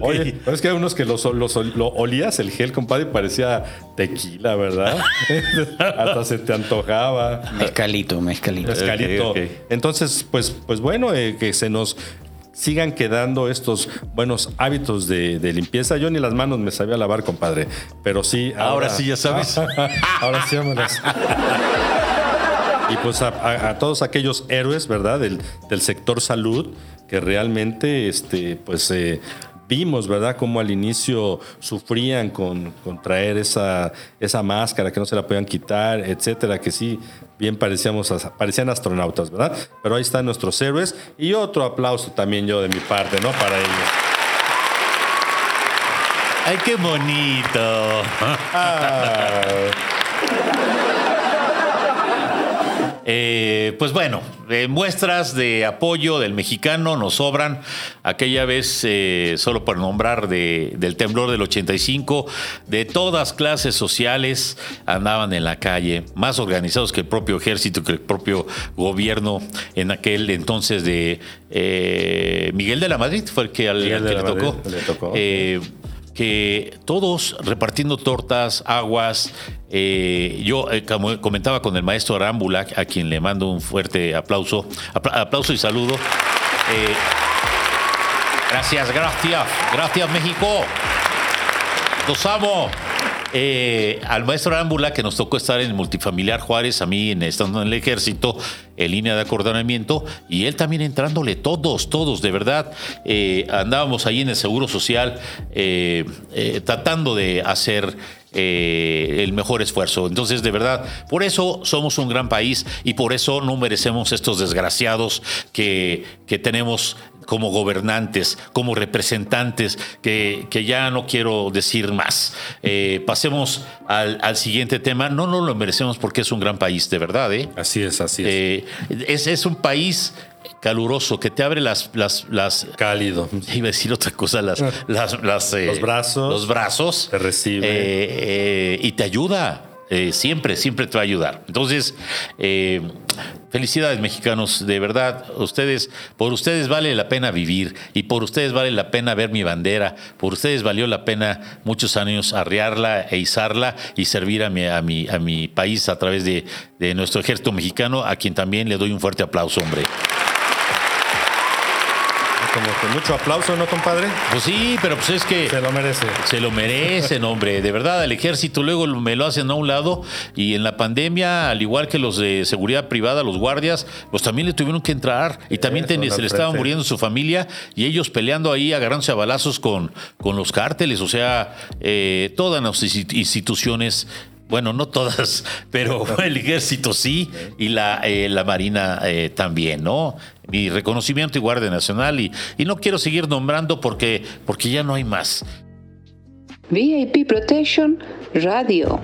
*laughs* Oye, es que hay unos que los, lo olías el gel, compadre, y parecía tequila, ¿verdad? *laughs* Hasta se te antojaba. Mezcalito, mezcalito. Mezcalito. Entonces, pues, pues bueno, eh, que se nos sigan quedando estos buenos hábitos de, limpieza. Yo ni las manos me sabía lavar, compadre, pero sí. Ahora, sí, ya sabes. *laughs* ahora sí, vámonos. y pues a, todos aquellos héroes, ¿verdad? Del, del, sector salud que realmente, este, pues, eh, vimos, ¿verdad?, cómo al inicio sufrían con, traer esa, esa máscara, que no se la podían quitar, etcétera, que sí, bien parecíamos, parecían astronautas, ¿verdad? Pero ahí están nuestros héroes. Y otro aplauso también yo de mi parte, ¿no? Para ellos. ¡Ay, qué bonito! Ah. Eh, pues bueno, eh, muestras de apoyo del mexicano nos sobran. Aquella vez, eh, solo por nombrar de- del temblor del 85, de todas clases sociales andaban en la calle, más organizados que el propio ejército, que el propio gobierno en aquel entonces de eh, Miguel de la Madrid, fue el que, al, que tocó. Le tocó. Que todos repartiendo tortas, aguas. eh, yo eh, como comentaba con el maestro Arámbula, a quien le mando un fuerte aplauso, apla- aplauso y saludo. Eh, gracias, gracias, gracias México. Los amo. Eh, al maestro Arámbula, que nos tocó estar en el multifamiliar Juárez, a mí estando en el ejército, en línea de acordonamiento, y él también entrándole, todos, todos, de verdad. Eh, andábamos ahí en el Seguro Social eh, tratando de hacer el mejor esfuerzo. Entonces, de verdad, por eso somos un gran país y por eso no merecemos estos desgraciados que, que tenemos como gobernantes, como representantes, que, que ya no quiero decir más. Eh, pasemos al, al siguiente tema. No nos lo merecemos porque es un gran país, de verdad. ¿eh? Así es, así es. Eh, es, es un país caluroso que te abre las, las, las Cálido. *laughs* Iba a decir otra cosa, las, *laughs* las, las, eh, Los brazos. Los brazos. Te recibe. Eh, eh, y te ayuda. Eh, siempre, siempre te va a ayudar. Entonces, eh, felicidades mexicanos, de verdad, ustedes, por ustedes vale la pena vivir y por ustedes vale la pena ver mi bandera, por ustedes valió la pena muchos años arriarla e izarla y servir a mi, a mi, a mi país a través de, de nuestro ejército mexicano, a quien también le doy un fuerte aplauso, hombre. Como que mucho aplauso, ¿no, compadre? Pues sí, pero pues es que... Se lo merece. Se lo merecen, hombre. De verdad, el ejército luego me lo hacen a un lado y en la pandemia, al igual que los de seguridad privada, los guardias, pues también le tuvieron que entrar y también Eso, ten- al se le estaba muriendo su familia y ellos peleando ahí, agarrándose a balazos con, con los cárteles. O sea, eh, todas las insti- instituciones. Bueno, no todas, *laughs* pero el ejército sí y la, eh, la marina eh, también, ¿no? Mi reconocimiento y Guardia Nacional y, y no quiero seguir nombrando porque, porque ya no hay más. VIP Protection Radio.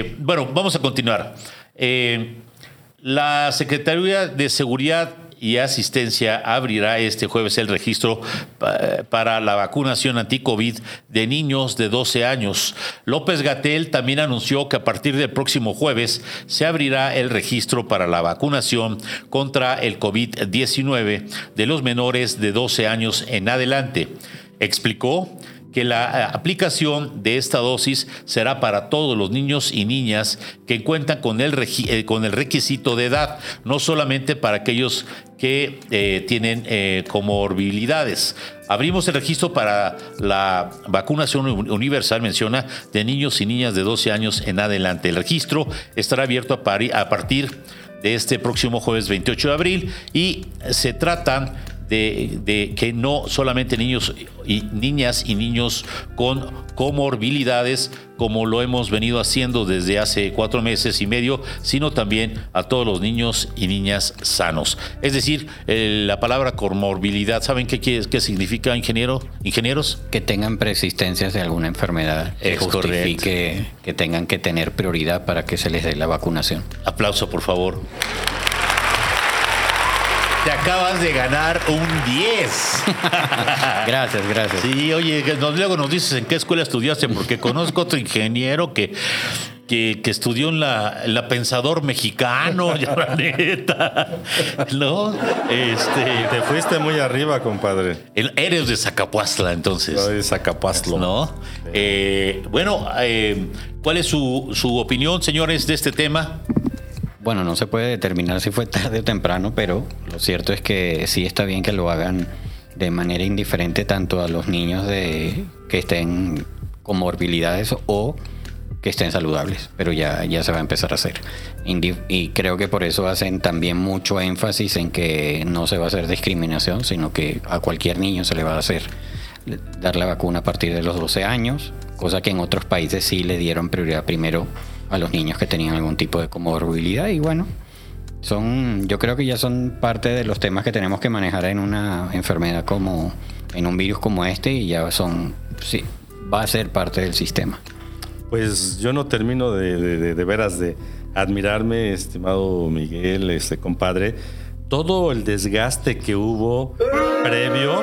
Eh, bueno, vamos a continuar. Eh, la Secretaría de Seguridad y Asistencia abrirá este jueves el registro pa- para la vacunación anti-COVID de niños de 12 años. López Gatel también anunció que a partir del próximo jueves se abrirá el registro para la vacunación contra el COVID-19 de los menores de 12 años en adelante. Explicó que la eh, aplicación de esta dosis será para todos los niños y niñas que cuentan con el, eh, con el requisito de edad, no solamente para aquellos que eh, tienen comorbilidades. Abrimos el registro para la vacunación uni- universal, menciona, de niños y niñas de 12 años en adelante. El registro estará abierto a, a partir de este próximo jueves 28 de abril y se trata de, de que no solamente niños y niñas y niños con comorbilidades, como lo hemos venido haciendo desde hace cuatro meses y medio, sino también a todos los niños y niñas sanos. Es decir, eh, la palabra comorbilidad, ¿saben qué, qué significa, ingeniero? ingenieros? Que tengan persistencias de alguna enfermedad que Es justifique que tengan que tener prioridad para que se les dé la vacunación. Aplauso, por favor. Te acabas de ganar un 10. *laughs* Gracias, gracias. Sí, oye, nos- luego nos dices en qué escuela estudiaste, porque conozco otro ingeniero que, que, que estudió en la, la Pensador Mexicano, *laughs* ya la neta. ¿No? Este. Te fuiste muy arriba, compadre. el- eres de Zacapuastla, entonces. Soy Zacapastlo. ¿No? Eh, bueno, eh, ¿cuál es su, su opinión, señores, de este tema? Bueno, no se puede determinar si fue tarde o temprano, pero lo cierto es que sí está bien que lo hagan de manera indiferente tanto a los niños de que estén con morbilidades o que estén saludables, pero ya, ya se va a empezar a hacer. Y creo que por eso hacen también mucho énfasis en que no se va a hacer discriminación, sino que a cualquier niño se le va a hacer dar la vacuna a partir de los 12 años, cosa que en otros países sí le dieron prioridad primero a los niños que tenían algún tipo de comorbilidad y bueno, son yo creo que ya son parte de los temas que tenemos que manejar en una enfermedad como en un virus como este y ya son sí, va a ser parte del sistema. Pues yo no termino de, de- de- de veras de admirarme, estimado Miguel, este compadre, todo el desgaste que hubo previo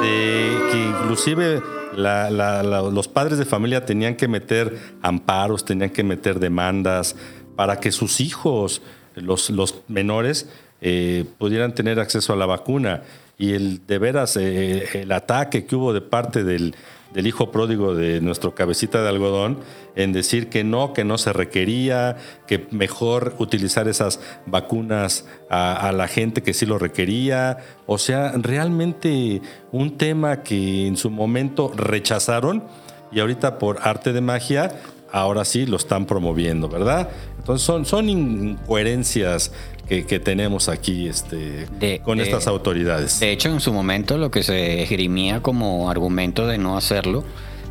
de que inclusive la- la- la- los padres de familia tenían que meter amparos, tenían que meter demandas para que sus hijos, los, menores, eh, pudieran tener acceso a la vacuna. Y el de veras, eh, el ataque que hubo de parte del, del hijo pródigo de nuestro cabecita de algodón en decir que no, que no se requería, que mejor utilizar esas vacunas a, la gente que sí lo requería. O sea, realmente un tema que en su momento rechazaron y ahorita por arte de magia, ahora sí lo están promoviendo, ¿verdad? Entonces son, son incoherencias que, que tenemos aquí este, De- con de- estas autoridades. De hecho, en su momento lo que se esgrimía como argumento de no hacerlo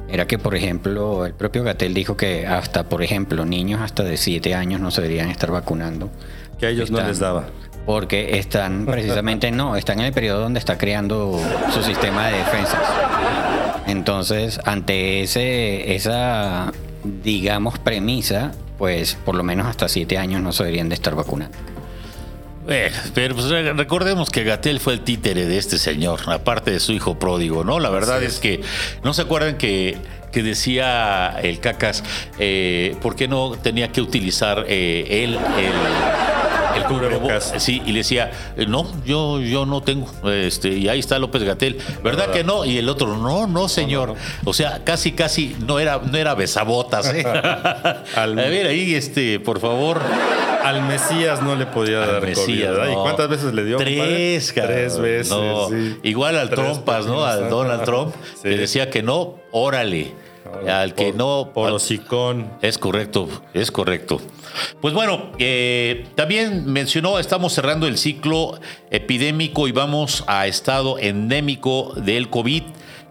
era que, por ejemplo, el propio Gatel dijo que hasta, por ejemplo, niños hasta de 7 años no se deberían estar vacunando. que a ellos no les daba. Porque están *laughs* precisamente, no, están en el periodo donde está creando su sistema de defensas. Entonces, ante ese, esa, digamos, premisa, pues por lo menos hasta 7 años no se deberían de estar vacunando. Eh, pero pues, re- recordemos que Gatel fue el títere de este señor, aparte de su hijo pródigo, ¿no? La verdad es. que, ¿no se acuerdan que, que decía el Cacas, eh, ¿por qué no tenía que utilizar eh, él el, el cubrebocas? Sí, y le decía, eh, no, yo, yo no tengo. Este, y ahí está López Gatel, ¿verdad que no? Y el otro, no, no, señor. O sea, casi, casi no era, no era besabotas, ¿eh? *laughs* Al- A ver, ahí, este, por favor. Al Mesías no le podía Al dar Mesías. ¿Y cuántas veces le dio? Tres, cabrón. Tres veces. Sí. Igual al Tres Trompas, ¿no? Al. Donald Trump, Sí. que decía que no, órale. Al que no. Por al- hocicón. es correcto, es correcto. Pues bueno, eh, también mencionó, estamos cerrando el ciclo epidémico y vamos a estado endémico del COVID.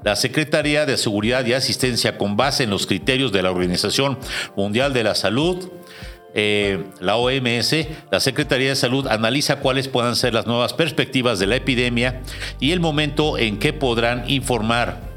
La Secretaría de Seguridad y Asistencia, con base en los criterios de la Organización Mundial de la Salud, eh, la OMS, la Secretaría de Salud analiza cuáles puedan ser las nuevas perspectivas de la epidemia y el momento en que podrán informar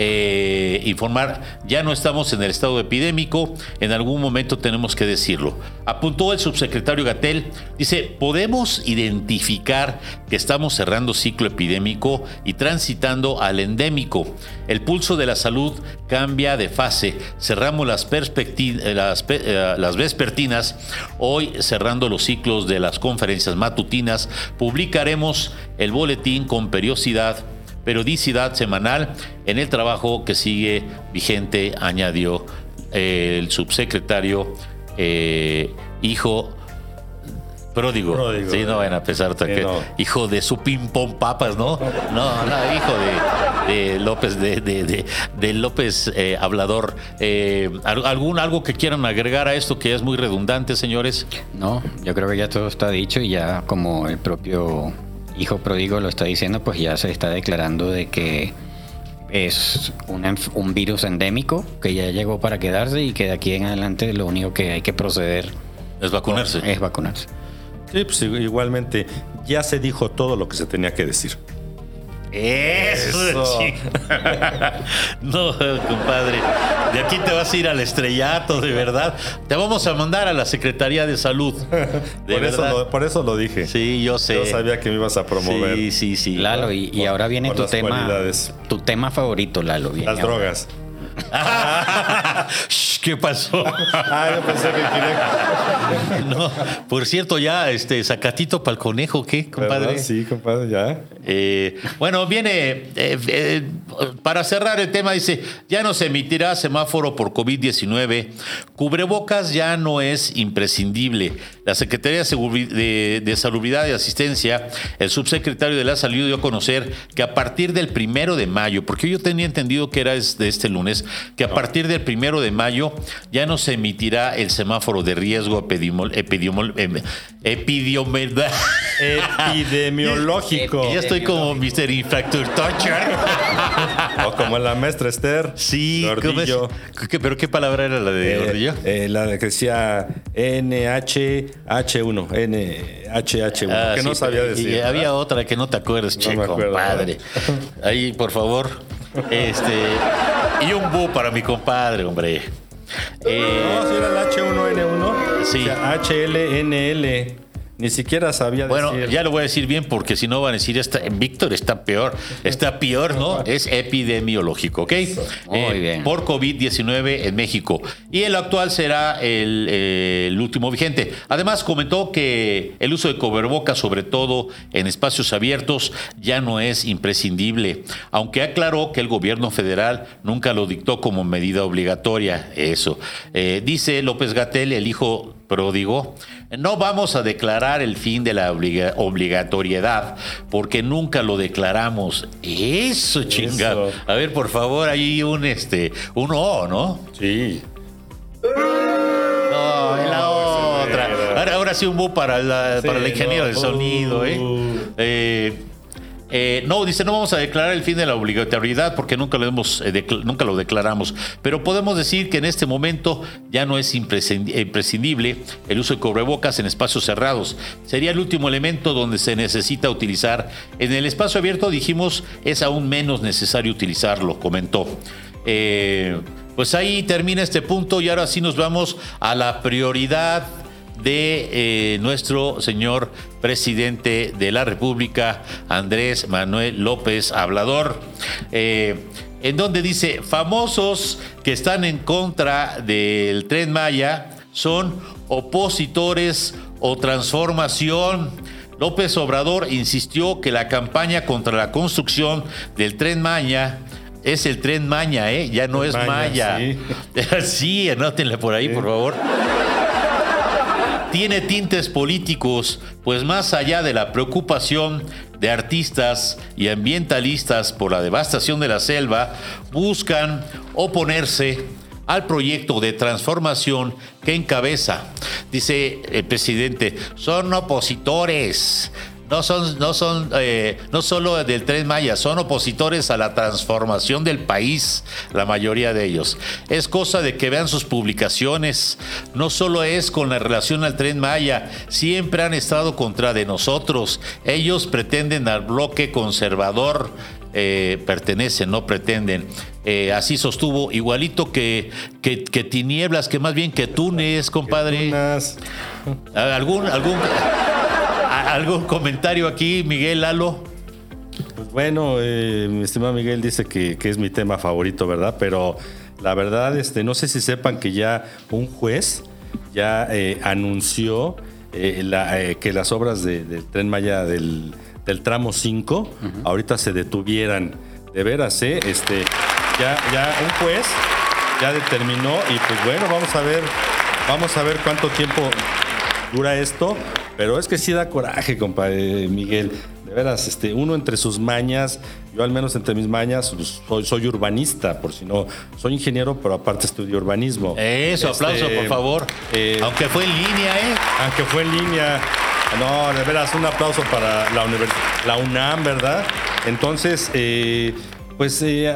eh, informar, ya no estamos en el estado epidémico, en algún momento tenemos que decirlo. Apuntó el subsecretario Gatel, dice, podemos identificar que estamos cerrando ciclo epidémico y transitando al endémico. El pulso de la salud cambia de fase, cerramos las, eh, las vespertinas, hoy cerrando los ciclos de las conferencias matutinas, publicaremos el boletín con periodicidad periodicidad semanal en el trabajo que sigue vigente, añadió eh, el subsecretario eh, hijo pródigo. pródigo. Sí, no van a pesar que hijo de su ping pong papas, ¿no? No, no, hijo de, López, de, López eh, hablador. ¿Algún algo que quieran agregar a esto que es muy redundante, señores? No, yo creo que ya todo está dicho y ya como el propio hijo pródigo lo está diciendo, pues ya se está declarando de que es un, virus endémico que ya llegó para quedarse y que de aquí en adelante lo único que hay que proceder es vacunarse. Es vacunarse. Sí, pues igualmente ya se dijo todo lo que se tenía que decir. Eso, *laughs* no, compadre. De aquí te vas a ir al estrellato, de verdad. Te vamos a mandar a la Secretaría de Salud. por, Eso lo, por eso lo dije. Sí, yo sé. Yo sabía que me ibas a promover. Sí, sí, sí. Lalo, y, ahora viene tu tema. Tu tema favorito, Lalo. las drogas. *laughs* ¿Qué pasó? Ah, yo pensé que *laughs* No, por cierto, ya, este, sacatito para el conejo, ¿qué, compadre? Sí, compadre, ya. Eh, bueno, viene, eh, eh, para cerrar el tema, dice, ya no se emitirá semáforo por COVID-19. Cubrebocas ya no es imprescindible. La Secretaría de, de Salubridad y Asistencia, el subsecretario de la Salud dio a conocer que a partir del primero de mayo, porque yo tenía entendido que era de este lunes, que a partir del primero de mayo ya no se emitirá el semáforo de riesgo em, *laughs* epidemiológico. Ya estoy como Mr. Infrastructure. *laughs* o como la maestra Esther. Sí, ¿pero qué palabra era la de eh, eh, la que decía NHH1, NHH1, ah, que no sabía decir. Y había otra que no te acuerdas, che, compadre. Ahí, por favor. Este, y un bu para mi compadre, hombre. Eh, no, si era el H1N1. Sí. HLNL. Ni siquiera sabía bueno, ya lo voy a decir bien porque si no van a decir, está, Víctor está peor, está peor, ¿no? *laughs* Es epidemiológico, ¿ok? Muy eh, bien. Por COVID-19 en México. Y el actual será el, último vigente. Además, comentó que el uso de coberboca, sobre todo en espacios abiertos, ya no es imprescindible, aunque aclaró que el gobierno federal nunca lo dictó como medida obligatoria. Eso. Eh, dice López Gatel, el hijo pródigo, no vamos a declarar el fin de la obligatoriedad porque nunca lo declaramos. Eso, chingado. A ver, por favor, ahí un este, un O, ¿no? Sí. No, la otra. Ahora, sí un bu para la, para el ingeniero de sonido, ¿eh? Uh. eh eh, no, dice, no vamos a declarar el fin de la obligatoriedad porque nunca lo, hemos, eh, nunca lo declaramos, pero podemos decir que en este momento ya no es imprescindible el uso de cubrebocas en espacios cerrados. Sería el último elemento donde se necesita utilizar. En el espacio abierto dijimos es aún menos necesario utilizarlo, comentó. Eh, pues ahí termina este punto y ahora sí nos vamos a la prioridad de eh, nuestro señor presidente de la República, Andrés Manuel López Hablador. Eh, en donde dice, famosos que están en contra del tren Maya son opositores o transformación. López Obrador insistió que la campaña contra la construcción del tren Maya es el tren Maña, ¿eh? ya no es Maya. Sí, *laughs* sí anótenle por ahí, por favor tiene tintes políticos, pues más allá de la preocupación de artistas y ambientalistas por la devastación de la selva, buscan oponerse al proyecto de transformación que encabeza. Dice el presidente, son opositores, no son, no son, eh, no solo del tren Maya, son opositores a la transformación del país, la mayoría de ellos. Es cosa de que vean sus publicaciones. No solo es con la relación al tren Maya, siempre han estado contra de nosotros. Ellos pretenden al bloque conservador. Eh, pertenecen, no pretenden. eh, así sostuvo, igualito que, que, que Tinieblas, que más bien que Túnez, compadre. ¿Algún, algún, algún comentario aquí, Miguel Lalo? Pues bueno, eh, mi estimado Miguel dice que, que es mi tema favorito, ¿verdad? Pero la verdad, este, no sé si sepan que ya un juez ya eh, anunció eh, la- que las obras de- del Tren Maya del, del tramo 5 ahorita se detuvieran. De veras, ¿eh? Este, ya, ya un juez ya determinó y pues bueno, vamos a ver, vamos a ver cuánto tiempo dura esto, pero es que sí da coraje, compadre Miguel. De veras, este, uno entre sus mañas, yo al menos entre mis mañas, pues, soy, soy urbanista, por si no, soy ingeniero, pero aparte estudio urbanismo. Eso, aplauso, Este, por favor. eh, Aunque fue en línea, ¿eh? aunque fue en línea. No, de veras, un aplauso para la, la UNAM, ¿verdad? Entonces, eh, pues eh,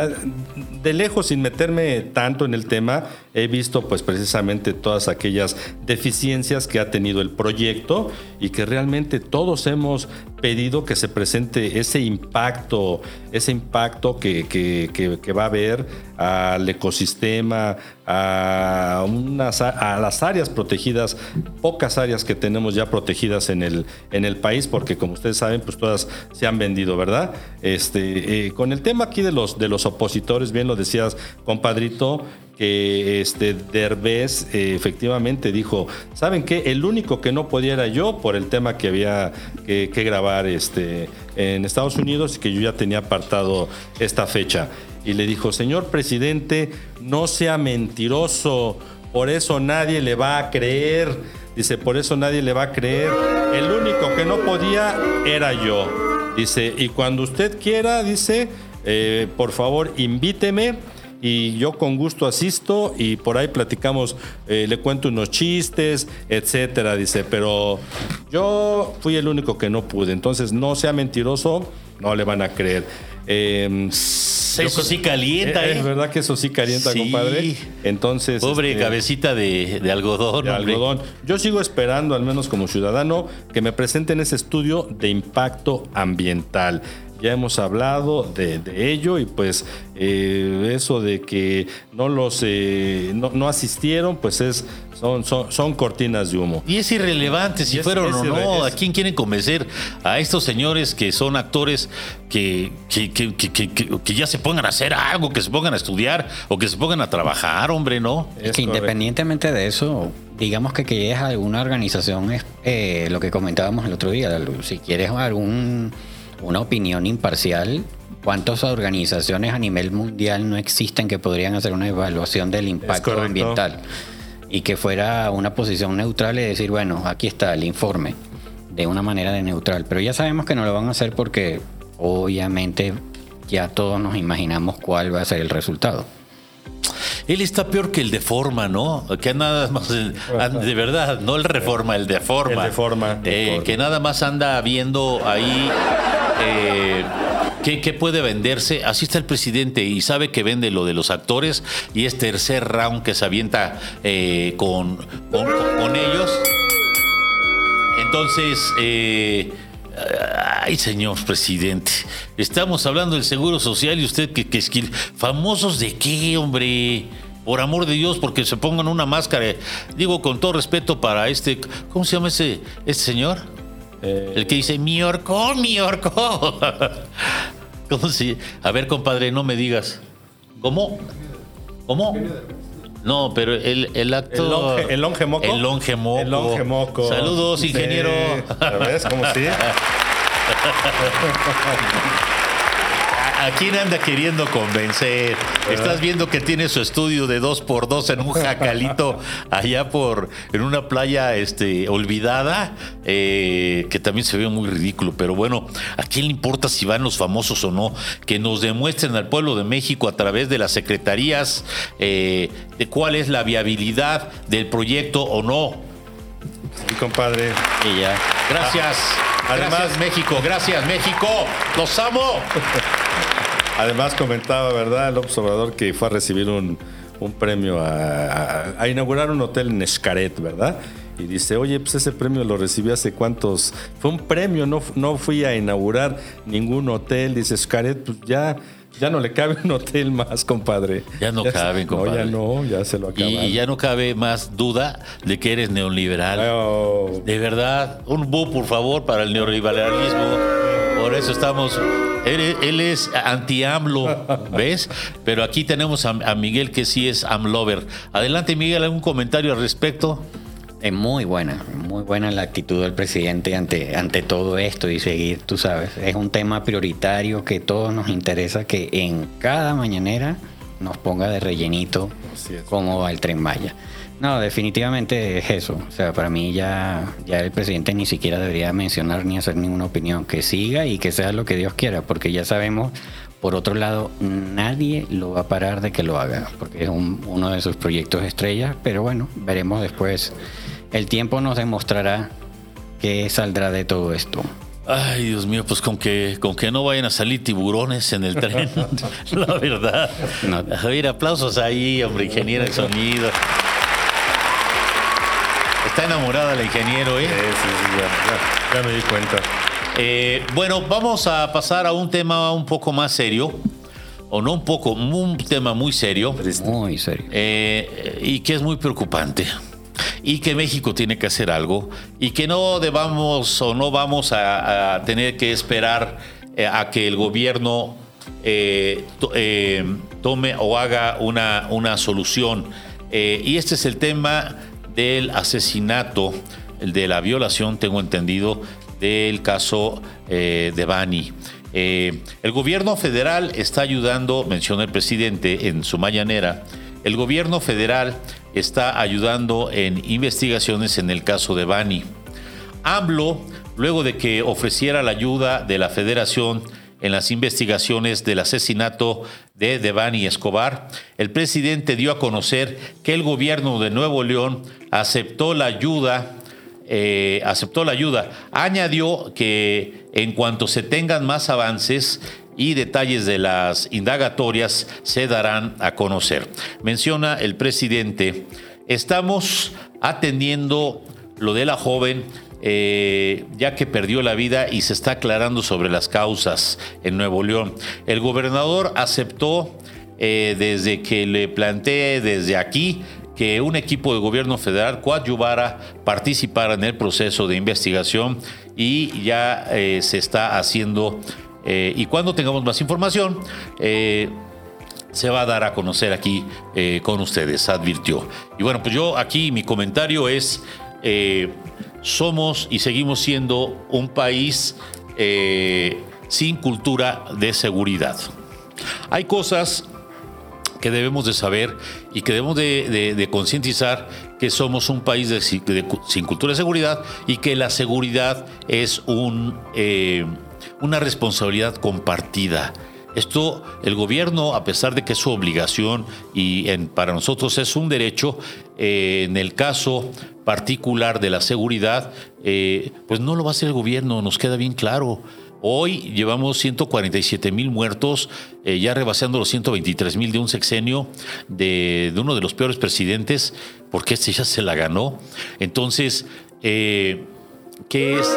de lejos, sin meterme tanto en el tema, he visto pues precisamente todas aquellas deficiencias que ha tenido el proyecto y que realmente todos hemos pedido que se presente ese impacto, ese impacto que, que- que- que va a haber al ecosistema, a, unas, a las áreas protegidas, pocas áreas que tenemos ya protegidas en el, en el país, porque como ustedes saben, pues todas se han vendido, ¿verdad? Este, eh, con el tema aquí de los, de los opositores, bien lo decías, compadrito, que este Derbez eh, efectivamente dijo, ¿saben qué? El único que no podía era yo por el tema que había que, grabar este, en Estados Unidos y que yo ya tenía apartado esta fecha. Y le dijo, señor presidente, no sea mentiroso, por eso nadie le va a creer. Dice, por eso nadie le va a creer. El único que no podía era yo. Dice, y cuando usted quiera, dice, eh, por favor, invíteme y yo con gusto asisto y por ahí platicamos, eh, le cuento unos chistes, etcétera, dice, pero yo fui el único que no pude, entonces no sea mentiroso, no le van a creer. Eh, Eso sí calienta, es ¿eh? verdad que eso sí calienta, Sí. compadre. Entonces, Pobre este, cabecita de, de algodón, de algodón. Yo sigo esperando, al menos como ciudadano, que me presenten ese estudio de impacto ambiental. Ya hemos hablado de, de ello y pues eh, eso de que no los eh, no, no asistieron, pues es son, son, son cortinas de humo. Y es irrelevante si es- fueron es o no. ¿A quién quieren convencer? A estos señores que son actores que, que, que- que- que- que- que ya se pongan a hacer algo, que se pongan a estudiar o que se pongan a trabajar, hombre, ¿no? Es que independientemente de eso, digamos que que llegues a alguna organización es eh, lo que comentábamos el otro día. Si quieres algún, una opinión imparcial, ¿cuántas organizaciones a nivel mundial no existen que podrían hacer una evaluación del impacto ambiental? Y que fuera una posición neutral y decir, bueno, aquí está el informe, de una manera de neutral. Pero ya sabemos que no lo van a hacer porque obviamente ya todos nos imaginamos cuál va a ser el resultado. Él está peor que el de forma, ¿no? Que nada más, de verdad, no el reforma, el de forma. El de forma. Eh, que nada más anda viendo ahí eh, qué, qué puede venderse. Así está el presidente y sabe que vende lo de los actores y es tercer round que se avienta eh, con, con, con ellos. Entonces, eh, ay, señor presidente, estamos hablando del seguro social y usted que, que es que- famosos de qué, hombre. Por amor de Dios, porque se pongan una máscara. Digo con todo respeto para este, ¿cómo se llama ese, este señor? Eh, El que dice mi orco, mi orco. *laughs* ¿Cómo se? A ver, compadre, no me digas. ¿Cómo? ¿Cómo? No, pero el, el acto. El longe- el longe moco. El longe moco. El longe moco. Saludos, ingeniero. Sí, ¿ya ves cómo sí? *laughs* ¿A quién anda queriendo convencer? Estás viendo que tiene su estudio de dos por dos en un jacalito *laughs* allá por en una playa este olvidada eh, que también se ve muy ridículo. Pero bueno, ¿a quién le importa si van los famosos o no? Que nos demuestren al pueblo de México a través de las secretarías eh, de cuál es la viabilidad del proyecto o no. Sí, compadre. Y ya. Gracias. Además- gracias México. Gracias México. Los amo. Además comentaba, ¿verdad? El observador que fue a recibir un, un premio a, a- a inaugurar un hotel en Escaret, ¿verdad? y dice, oye, pues ese premio lo recibí hace cuántos, fue un premio, no, no fui a inaugurar ningún hotel, dice Scaret, pues ya ya no le cabe un hotel más, compadre. Ya no cabe, compadre. No, ya no, ya se lo acabaron. Y ya no cabe más duda de que eres neoliberal. De verdad, un bu, por favor, para el neoliberalismo. Por eso estamos. Él, es anti-AMLO, *laughs* ¿ves? Pero aquí tenemos a, a Miguel que sí es AMLover. Adelante, Miguel, ¿algún comentario al respecto? Es muy buena, muy buena la actitud del presidente ante, ante todo esto y seguir, tú sabes, es un tema prioritario que todos nos interesa que en cada mañanera nos ponga de rellenito cómo va el tren Maya. No, definitivamente es eso. O sea, para mí ya, ya el presidente ni siquiera debería mencionar ni hacer ninguna opinión. Que siga y que sea lo que Dios quiera, porque ya sabemos, por otro lado, nadie lo va a parar de que lo haga, porque es uno de sus proyectos estrellas, pero bueno, veremos después el tiempo nos demostrará qué saldrá de todo esto. Ay, Dios mío, pues con que, con que no vayan a salir tiburones en el tren, *laughs* la verdad. A ver, aplausos ahí, hombre, ingeniero de sonido. Está enamorada la ingeniero, ¿eh? Sí, sí, sí, ya, me di cuenta. Eh, bueno, vamos a pasar a un tema un poco más serio. O no un poco, un tema muy serio. Muy serio. Eh, y que es muy preocupante y que México tiene que hacer algo y que no debamos o no vamos a, tener que esperar eh, a que el gobierno eh, eh, tome o haga una, una solución. y este es el tema del asesinato, de la violación, tengo entendido, del caso de Bani. el gobierno federal está ayudando, menciona el presidente en su mañanera, el gobierno federal está ayudando en investigaciones en el caso de Bani. AMLO, luego de que ofreciera la ayuda de la federación en las investigaciones del asesinato de Devani Escobar, el presidente dio a conocer que el gobierno de Nuevo León aceptó la ayuda. Eh, aceptó la ayuda. Añadió que en cuanto se tengan más avances, y detalles de las indagatorias se darán a conocer. Menciona el presidente, estamos atendiendo lo de la joven eh, ya que perdió la vida y se está aclarando sobre las causas en Nuevo León. El gobernador aceptó eh, desde que le planteé desde aquí que un equipo de gobierno federal coadyuvara, participara en el proceso de investigación y ya eh, se está haciendo y cuando tengamos más información, se va a dar a conocer aquí con ustedes, advirtió. Y bueno, pues yo aquí mi comentario es, somos y seguimos siendo un país sin cultura de seguridad. Hay cosas que debemos de saber y que debemos de, concientizar que somos un país sin cultura de seguridad y que la seguridad es un una responsabilidad compartida. Esto, el gobierno, a pesar de que es su obligación y para nosotros es un derecho, eh, en el caso particular de la seguridad, eh, pues no lo va a hacer el gobierno, nos queda bien claro. Hoy llevamos 147 mil muertos, eh, ya rebasando los 123 mil de un sexenio de, uno de los peores presidentes, porque este ya se la ganó. Entonces, ¿qué es?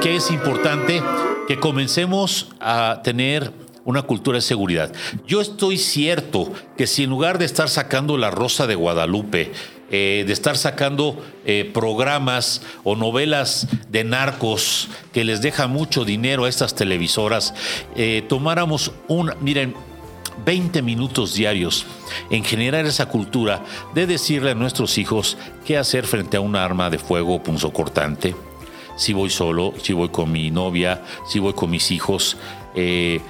que, es importante que comencemos a tener una cultura de seguridad. Yo estoy cierto que si en lugar de estar sacando la Rosa de Guadalupe, eh, de estar sacando eh, programas o novelas de narcos que les deja mucho dinero a estas televisoras, eh, tomáramos un, miren, 20 minutos diarios en generar esa cultura de decirle a nuestros hijos qué hacer frente a un arma de fuego punzocortante si voy solo, si voy con mi novia, si voy con mis hijos, eh,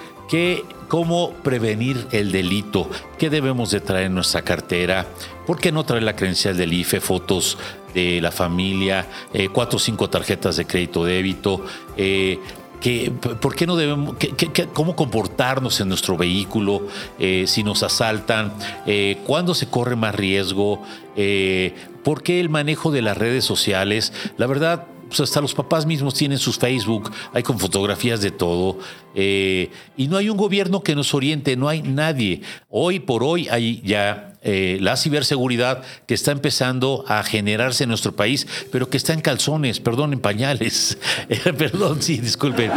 cómo prevenir el delito, qué debemos de traer en nuestra cartera, por qué no traer la credencial del IFE, fotos de la familia, eh, cuatro o cinco tarjetas de crédito débito, eh, ¿Por qué no debemos, cómo comportarnos en nuestro vehículo si nos asaltan? ¿Cuándo se corre más riesgo? ¿Por qué el manejo de las redes sociales? La verdad, pues hasta los papás mismos tienen sus Facebook, hay con fotografías de todo, eh, y no hay un gobierno que nos oriente, no hay nadie. Hoy por hoy hay ya eh, la ciberseguridad que está empezando a generarse en nuestro país, pero que está en calzones, perdón, en pañales. *laughs* perdón, sí, disculpen.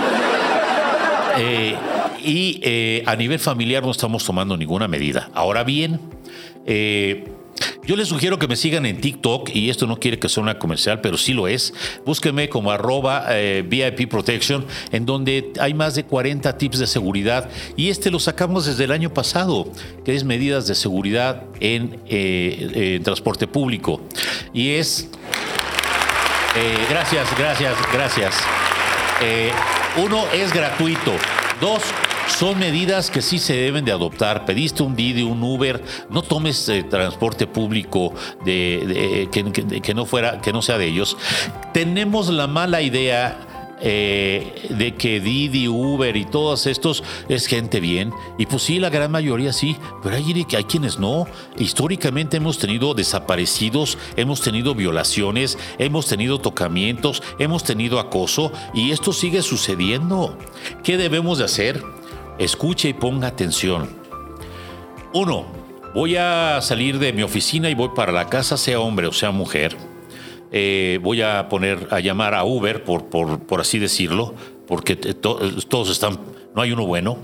Eh, y eh, a nivel familiar no estamos tomando ninguna medida. Ahora bien, eh, yo les sugiero que me sigan en TikTok y esto no quiere que sea una comercial, pero sí lo es. Búsquenme como arroba eh, VIP Protection, en donde hay más de 40 tips de seguridad y este lo sacamos desde el año pasado, que es medidas de seguridad en, eh, transporte público. Y es... eh, gracias, gracias, gracias. Uno, es gratuito. Dos, son medidas que sí se deben de adoptar. Pediste un Didi, un Uber, no tomes eh, transporte público de, que no fuera, que no sea de ellos. Tenemos la mala idea. eh, de que Didi, Uber y todos estos es gente bien. Y pues sí, la gran mayoría sí, pero hay, hay quienes no. Históricamente hemos tenido desaparecidos, hemos tenido violaciones, hemos tenido tocamientos, hemos tenido acoso y esto sigue sucediendo. ¿Qué debemos de hacer? Escuche y ponga atención. Uno, voy a salir de mi oficina y voy para la casa, sea hombre o sea mujer. Eh, voy a poner a llamar a Uber, por, así decirlo, porque todos están, no hay uno bueno.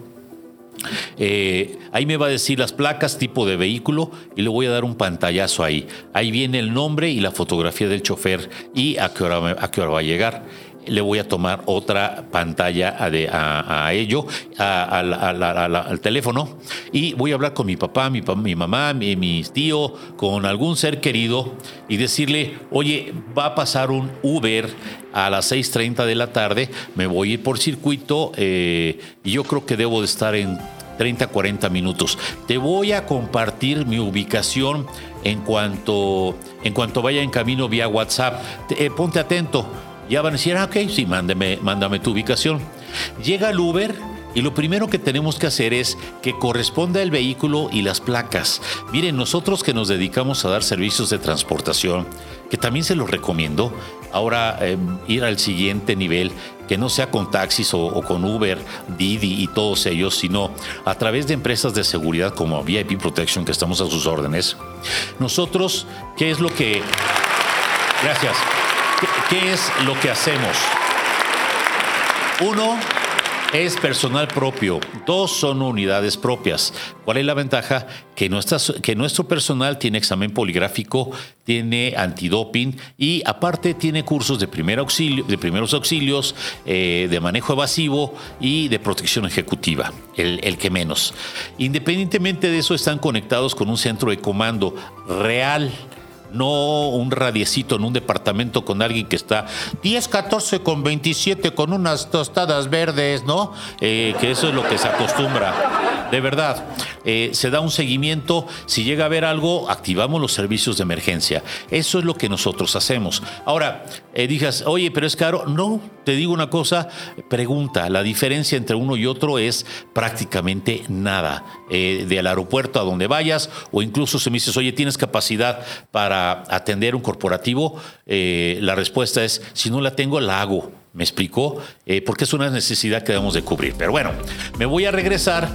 Eh, ahí me va a decir las placas, tipo de vehículo y le voy a dar un pantallazo ahí. Ahí viene el nombre y la fotografía del chofer y a qué hora va a llegar. Le voy a tomar otra pantalla a, de- a- a ello, a- al teléfono y voy a hablar con mi papá, mi, mamá, mi, mi tío, con algún ser querido y decirle, oye, va a pasar un Uber a las 6.30 de la tarde, me voy a ir por circuito eh, y yo creo que debo de estar en 30, 40 minutos. Te voy a compartir mi ubicación en cuanto, en cuanto vaya en camino vía WhatsApp. Eh, ponte atento. Ya van a decir, ah, ok, sí, mándame, mándame tu ubicación. Llega el Uber y lo primero que tenemos que hacer es que corresponda el vehículo y las placas. Miren, nosotros que nos dedicamos a dar servicios de transportación, que también se los recomiendo, ahora eh, ir al siguiente nivel, que no sea con taxis o, o con Uber, Didi y todos ellos, sino a través de empresas de seguridad como VIP Protection, que estamos a sus órdenes. Nosotros, ¿qué es lo que... Gracias. ¿Qué, es lo que hacemos? Uno es personal propio, dos son unidades propias. ¿Cuál es la ventaja? Que, nuestro personal tiene examen poligráfico, tiene antidoping y aparte tiene cursos de, primer auxilio, de primeros auxilios, eh, de manejo evasivo y de protección ejecutiva, el que menos. Independientemente de eso, están conectados con un centro de comando real no un radiecito en un departamento con alguien que está 10, 14 con 27 con unas tostadas verdes, ¿no? Eh, que eso es lo que se acostumbra. De verdad, eh, se da un seguimiento. Si llega a haber algo, activamos los servicios de emergencia. Eso es lo que nosotros hacemos. Ahora, eh, digas, oye, pero es caro. No, te digo una cosa, pregunta. La diferencia entre uno y otro es prácticamente nada. Eh, del aeropuerto a donde vayas, o incluso si me dices, oye, ¿tienes capacidad para atender un corporativo? Eh, la respuesta es, si no la tengo, la hago. ¿Me explicó? Eh, porque es una necesidad que debemos de cubrir. Pero bueno, me voy a regresar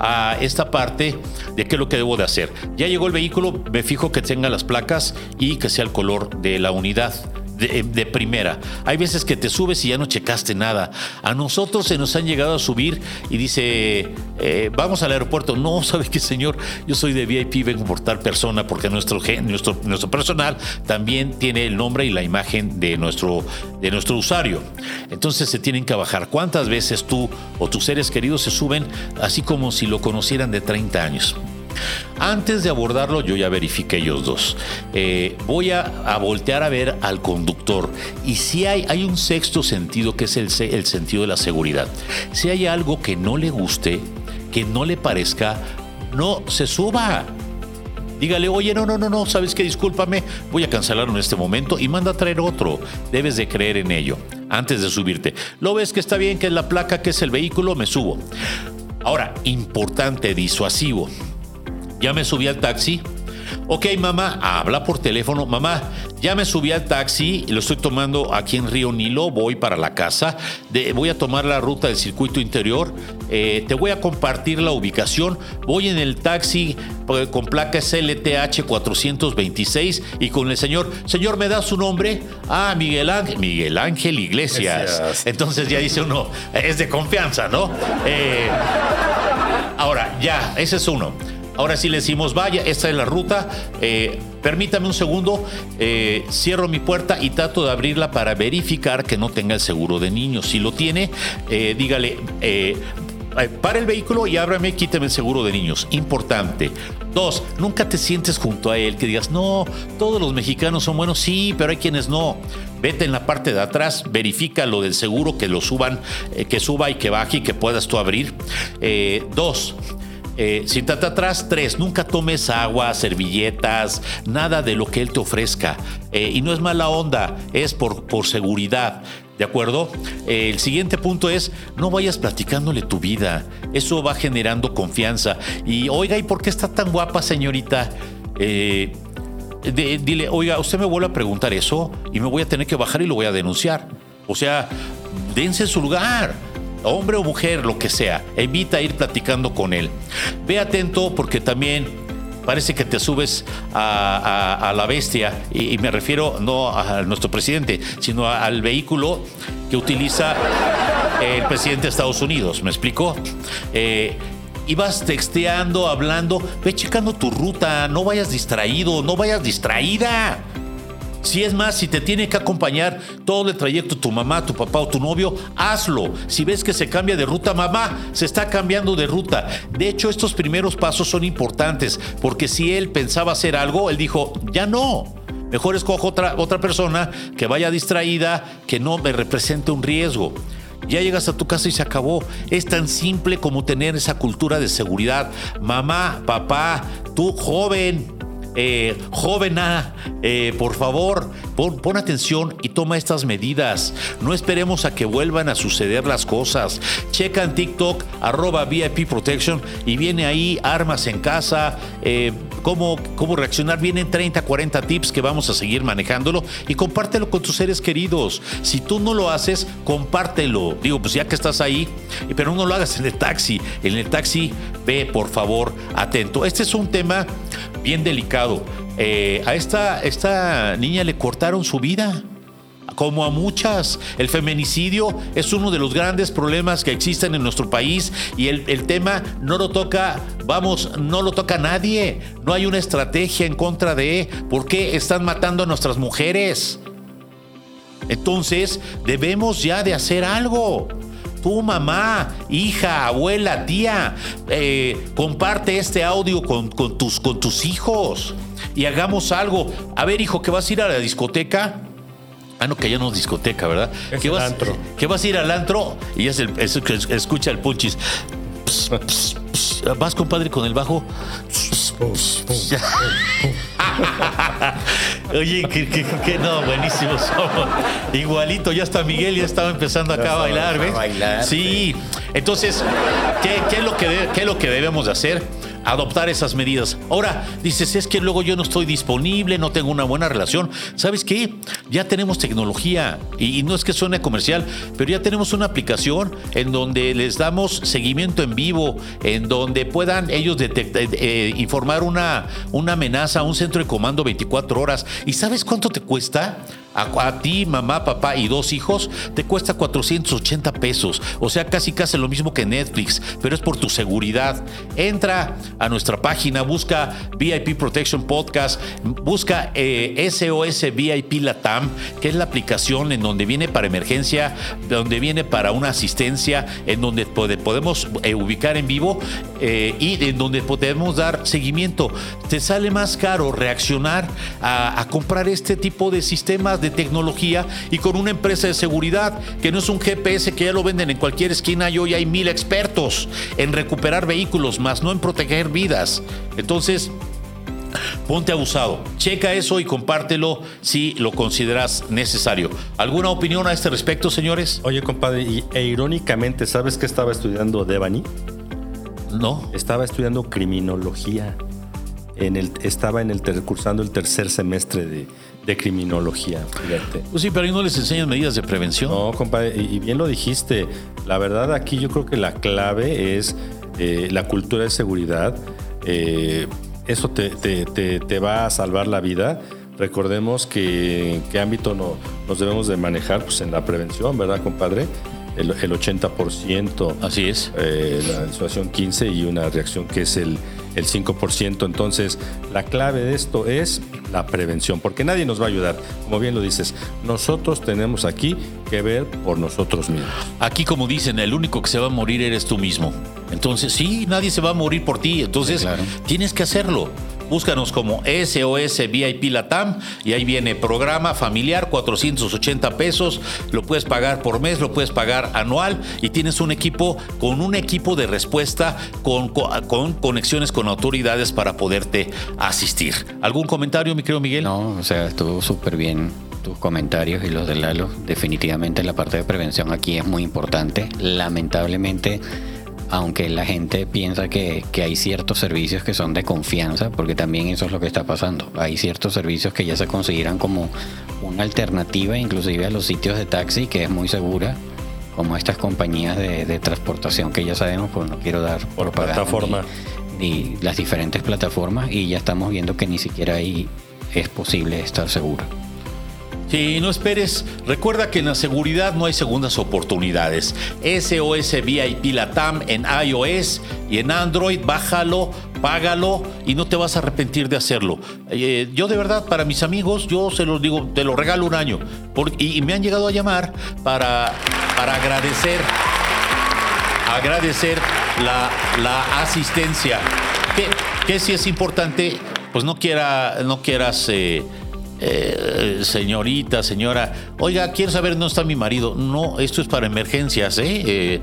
a esta parte de qué es lo que debo de hacer. Ya llegó el vehículo, me fijo que tenga las placas y que sea el color de la unidad. De, de primera. Hay veces que te subes y ya no checaste nada. A nosotros se nos han llegado a subir y dice, eh, vamos al aeropuerto. No, *laughs* ¿sabe qué, señor? Yo soy de VIP, vengo por tal persona porque nuestro, nuestro, nuestro personal también tiene el nombre y la imagen de nuestro, de nuestro usuario. Entonces se tienen que bajar. ¿Cuántas veces tú o tus seres queridos se suben así como si lo conocieran de 30 años? Antes de abordarlo, yo ya verifiqué ellos dos. Eh, voy a, a voltear a ver al conductor. Y si hay, hay un sexto sentido que es el, el sentido de la seguridad. Si hay algo que no le guste, que no le parezca, no se suba. Dígale, oye, no, no, no, no, sabes que discúlpame, voy a cancelarlo en este momento y manda a traer otro. Debes de creer en ello antes de subirte. Lo ves que está bien, que es la placa, que es el vehículo, me subo. Ahora, importante, disuasivo. Ya me subí al taxi. Ok, mamá, habla por teléfono. Mamá, ya me subí al taxi, lo estoy tomando aquí en Río Nilo, voy para la casa. De- voy a tomar la ruta del circuito interior. eh, te voy a compartir la ubicación. Voy en el taxi eh, con placa SLTH 426 y con el señor. Señor, ¿me da su nombre? Ah, Miguel Ángel. Miguel Ángel Iglesias. Gracias. Entonces ya dice uno, es de confianza, ¿no? Eh, Ahora, ya, ese es uno. Ahora sí le decimos, vaya, esta es la ruta. eh, permítame un segundo, eh, cierro mi puerta y trato de abrirla para verificar que no tenga el seguro de niños. Si lo tiene, eh, dígale, para el vehículo y ábrame, quíteme el seguro de niños. Importante. Dos, nunca te sientes junto a él que digas, no, todos los mexicanos son buenos, sí, pero hay quienes no. Vete en la parte de atrás, verifica lo del seguro, que lo suban, que suba y que baje y que puedas tú abrir. Dos, eh, siéntate atrás. Tres, nunca tomes agua, servilletas, nada de lo que él te ofrezca. Eh, y no es mala onda, es por, por seguridad. ¿De acuerdo? Eh, el siguiente punto es, no vayas platicándole tu vida. Eso va generando confianza. Y oiga, ¿y por qué está tan guapa, señorita? Eh, dile, oiga, usted me vuelve a preguntar eso y me voy a tener que bajar y lo voy a denunciar. O sea, dense en su lugar. Hombre o mujer, lo que sea. Evita ir platicando con él. Ve atento porque también parece que te subes a, la bestia. Y, me refiero no a nuestro presidente, sino al vehículo que utiliza el presidente de Estados Unidos. ¿Me explico? Eh, y vas texteando, hablando, ve checando tu ruta, no vayas distraído, no vayas distraída. Si es más, si te tiene que acompañar todo el trayecto tu mamá, tu papá o tu novio, hazlo. Si ves que se cambia de ruta, mamá, se está cambiando de ruta. De hecho, estos primeros pasos son importantes, porque si él pensaba hacer algo, él dijo, ya no. Mejor escojo otra, otra persona que vaya distraída, que no me represente un riesgo. Ya llegas a tu casa y se acabó. Es tan simple como tener esa cultura de seguridad. Mamá, papá, tú joven, eh, jovena, eh, por favor, pon, pon atención y toma estas medidas. No esperemos a que vuelvan a suceder las cosas. Checa en TikTok, arroba VIP Protection, y viene ahí armas en casa, eh, cómo, cómo reaccionar. Vienen 30, 40 tips que vamos a seguir manejándolo y compártelo con tus seres queridos. Si tú no lo haces, compártelo. Digo, pues ya que estás ahí, pero no lo hagas en el taxi. En el taxi, ve por favor atento. Este es un tema bien delicado. Eh, a esta, niña le cortaron su vida. Como a muchas, el feminicidio es uno de los grandes problemas que existen en nuestro país y el, el tema no lo toca, vamos, no lo toca nadie. No hay una estrategia en contra de por qué están matando a nuestras mujeres. Entonces, debemos ya de hacer algo. Tu mamá, hija, abuela, tía, eh, comparte este audio con, con tus, con tus hijos y hagamos algo. A ver, hijo, que vas a ir a la discoteca. Ah, no, que ya no es discoteca, ¿verdad? Es que vas, antro. que vas a ir al antro y es el, es el que escucha el punchis. Vas, compadre, con el bajo. *laughs* Oye, que, que- que no, buenísimos somos. Igualito, ya hasta Miguel ya estaba empezando acá a bailar, a ¿ves? bailar, Sí. Entonces, ¿qué, qué es lo que de- qué es lo que debemos de hacer? Adoptar esas medidas. Ahora, dices, es que luego yo no estoy disponible, no tengo una buena relación. ¿Sabes qué? Ya tenemos tecnología y, no es que suene comercial, pero ya tenemos una aplicación en donde les damos seguimiento en vivo, en donde puedan ellos detect- eh, eh, informar una, una amenaza a un centro de comando 24 horas. ¿Y sabes cuánto te cuesta? A, ti, mamá, papá y dos hijos, te cuesta 480 pesos. O sea, casi casi lo mismo que Netflix, pero es por tu seguridad. Entra a nuestra página, busca VIP Protection Podcast, busca eh, SOS VIP Latam, que es la aplicación en donde viene para emergencia, donde viene para una asistencia, en donde pode- podemos eh, ubicar en vivo eh, y en donde podemos dar seguimiento. Te sale más caro reaccionar a comprar este tipo de sistemas de tecnología y con una empresa de seguridad que no es un GPS que ya lo venden en cualquier esquina y hoy hay mil expertos en recuperar vehículos, más no en proteger vidas. Entonces, ponte abusado. Checa eso y compártelo si lo consideras necesario. ¿Alguna opinión a este respecto, señores? Oye, compadre, y, e irónicamente, ¿sabes qué estaba estudiando Devani? No. Estaba estudiando criminología. En el, estaba en el ter- cursando el tercer semestre de, de criminología. Fíjate. Pues sí, pero ahí no les enseñan medidas de prevención. No, compadre, y y bien lo dijiste. La verdad aquí yo creo que la clave es eh, la cultura de seguridad. Eh, eso te, te- te- te va a salvar la vida. Recordemos que en qué ámbito no- nos debemos de manejar, pues en la prevención, ¿verdad, compadre? El, el 80%. Así es. eh, la disuasión 15 y una reacción que es el, el 5%. Entonces, la clave de esto es la prevención, porque nadie nos va a ayudar. Como bien lo dices, nosotros tenemos aquí que ver por nosotros mismos. Aquí, como dicen, el único que se va a morir eres tú mismo. Entonces, sí, nadie se va a morir por ti. Entonces, Sí, claro. tienes que hacerlo. Búscanos como SOS VIP Latam y ahí viene programa familiar, 480 pesos. Lo puedes pagar por mes, lo puedes pagar anual y tienes un equipo con un equipo de respuesta con, con, con conexiones con autoridades para poderte asistir. ¿Algún comentario, mi querido Miguel? No, o sea, estuvo súper bien tus comentarios y los de Lalo. Definitivamente la parte de prevención aquí es muy importante. Lamentablemente, aunque la gente piensa que, que hay ciertos servicios que son de confianza, porque también eso es lo que está pasando. Hay ciertos servicios que ya se consideran como una alternativa inclusive a los sitios de taxi, que es muy segura, como estas compañías de, de transportación que ya sabemos, pues no quiero dar Por plataforma. ni- ni las diferentes plataformas y ya estamos viendo que ni siquiera ahí es posible estar seguro. Sí, no esperes. Recuerda que en la seguridad no hay segundas oportunidades. SOS VIP Latam en iOS y en Android, bájalo, págalo y no te vas a arrepentir de hacerlo. Eh, yo de verdad, para mis amigos, yo se los digo, te lo regalo un año. Y, me han llegado a llamar para, para agradecer agradecer la, la asistencia. Que, que si es importante, pues no quiera, no quieras, eh, eh, señorita, señora, oiga, quiero saber dónde está mi marido. No, esto es para emergencias, ¿eh? Eh,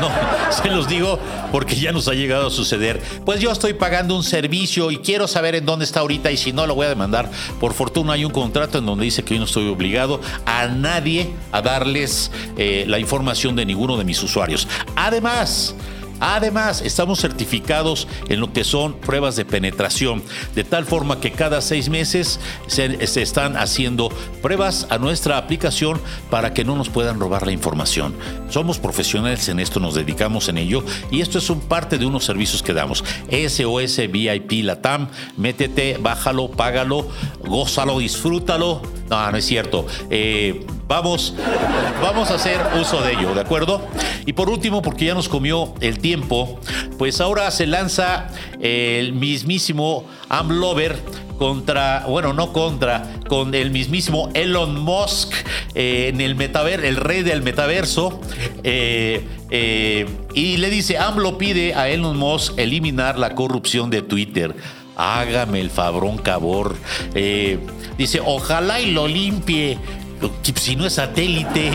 no, *laughs* se los digo porque ya nos ha llegado a suceder. Pues yo estoy pagando un servicio y quiero saber en dónde está ahorita y si no lo voy a demandar. Por fortuna hay un contrato en donde dice que yo no estoy obligado a nadie a darles eh, la información de ninguno de mis usuarios. Además, Además, estamos certificados en lo que son pruebas de penetración, de tal forma que cada seis meses se, están haciendo pruebas a nuestra aplicación para que no nos puedan robar la información. Somos profesionales en esto, nos dedicamos en ello y esto es un parte de unos servicios que damos. SOS VIP Latam, métete, bájalo, págalo, gózalo, disfrútalo. No, no es cierto. Eh, vamos, vamos a hacer uso de ello, ¿de acuerdo? Y por último, porque ya nos comió el tiempo, pues ahora se lanza el mismísimo Amlover contra, bueno, no contra, con el mismísimo Elon Musk eh, en el metaverso, el rey del metaverso. eh, eh, y le dice, AMLO pide a Elon Musk eliminar la corrupción de Twitter. Hágame el fabrón cabor. Dice, ojalá y lo limpie. Si no es satélite.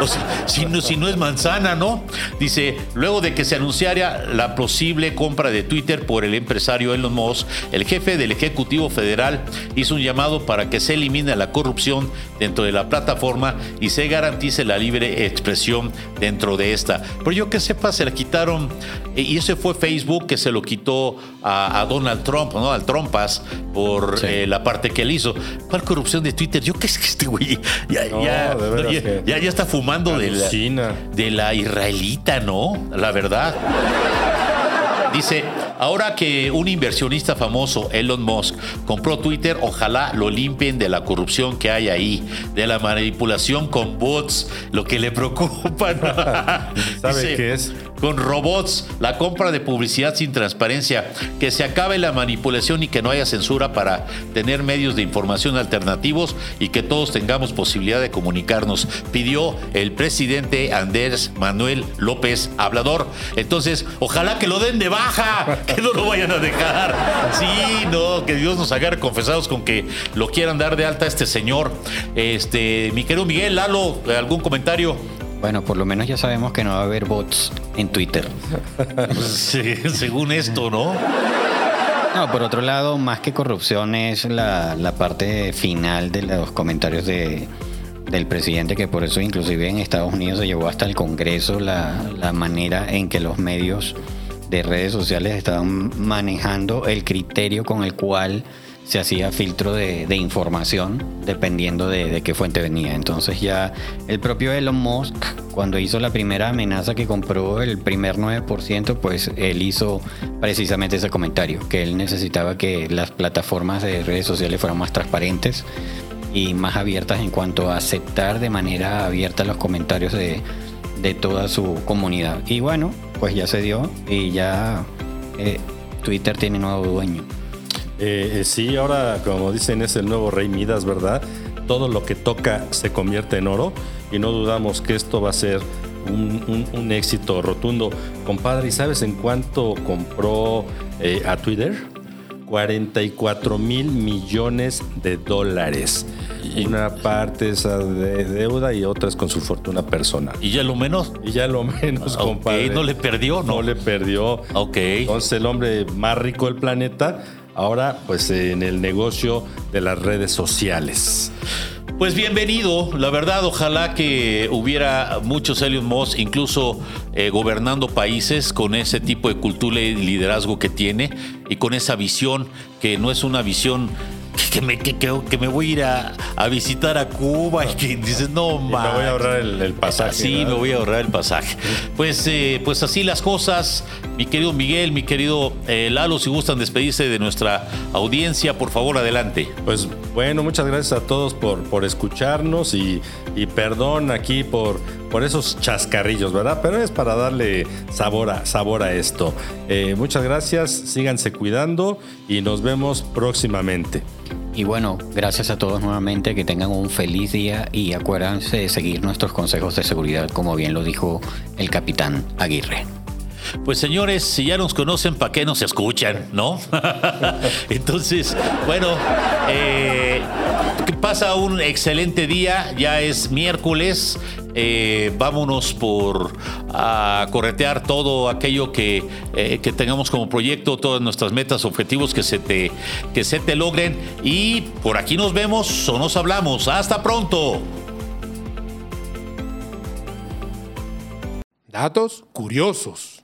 O sea, si, no, si no es manzana, ¿no? Dice, luego de que se anunciara la posible compra de Twitter por el empresario Elon Musk, el jefe del Ejecutivo Federal hizo un llamado para que se elimine la corrupción dentro de la plataforma y se garantice la libre expresión dentro de esta. Pero yo que sepa, se la quitaron, eh, y ese fue Facebook que se lo quitó a, a Donald Trump, ¿no? Al Trumpas, por Sí. eh, la parte que él hizo. ¿Cuál corrupción de Twitter? Yo que es que este güey ya, No, ya, de veras ya- que- ya- ya está fumando de la, de la israelita, ¿no? La verdad. Dice, ahora que un inversionista famoso, Elon Musk, compró Twitter, ojalá lo limpien de la corrupción que hay ahí, de la manipulación con bots, lo que le preocupa. *laughs* ¿Sabe qué es? Con robots, la compra de publicidad sin transparencia, que se acabe la manipulación y que no haya censura para tener medios de información alternativos y que todos tengamos posibilidad de comunicarnos, pidió el presidente Andrés Manuel López Hablador. Entonces, ojalá que lo den de baja, que no lo vayan a dejar. Sí, no, que Dios nos agarre confesados con que lo quieran dar de alta a este señor. Este, mi querido Miguel, Lalo, ¿algún comentario? Bueno, por lo menos ya sabemos que no va a haber bots en Twitter. *laughs* Sí, según esto, ¿no? No, por otro lado, más que corrupción es la, la parte final de los comentarios de, del presidente, que por eso inclusive en Estados Unidos se llevó hasta el Congreso la, la manera en que los medios de redes sociales estaban manejando el criterio con el cual se hacía filtro de, información dependiendo de, de, qué fuente venía. Entonces ya el propio Elon Musk, cuando hizo la primera amenaza que compró el primer 9%, pues él hizo precisamente ese comentario, que él necesitaba que las plataformas de redes sociales fueran más transparentes y más abiertas en cuanto a aceptar de manera abierta los comentarios de, de toda su comunidad. Y bueno, pues ya se dio y ya eh, Twitter tiene nuevo dueño. Eh, sí, ahora como dicen es el nuevo rey Midas, ¿verdad? Todo lo que toca se convierte en oro y no dudamos que esto va a ser un, un, un éxito rotundo. Compadre, ¿y sabes en cuánto compró eh, a Twitter? 44 mil millones de dólares. Una parte es de deuda y otra es con su fortuna personal. ¿Y ya lo menos? Y ya lo menos, Ok, compadre. ¿no le perdió? No No. le perdió. Ok. Entonces el hombre más rico del planeta, ahora pues en el negocio de las redes sociales. Pues bienvenido, la verdad, ojalá que hubiera muchos Elon Musk, incluso eh, gobernando países con ese tipo de cultura y liderazgo que tiene y con esa visión que no es una visión que me, que, que- me voy a ir a, a visitar a Cuba y que dices, no, Y me voy a ahorrar el, el pasaje. Sí, ¿verdad? me voy a ahorrar el pasaje. Pues, eh, pues así las cosas, mi querido Miguel, mi querido eh, Lalo, si gustan despedirse de nuestra audiencia, por favor, adelante. Pues bueno, muchas gracias a todos por, por escucharnos y, y perdón aquí por, por esos chascarrillos, ¿verdad? Pero es para darle sabor a, sabor a esto. Eh, muchas gracias, síganse cuidando y nos vemos próximamente. Y bueno, gracias a todos nuevamente, que tengan un feliz día y acuérdense de seguir nuestros consejos de seguridad, como bien lo dijo el capitán Aguirre. Pues señores, si ya nos conocen, ¿para qué nos escuchan? ¿No? *laughs* Entonces, bueno, eh, pasa un excelente día, ya es miércoles, eh, vámonos por a corretear todo aquello que, eh, que tengamos como proyecto, todas nuestras metas, objetivos que se, te, que se te logren y por aquí nos vemos o nos hablamos. Hasta pronto. Datos curiosos.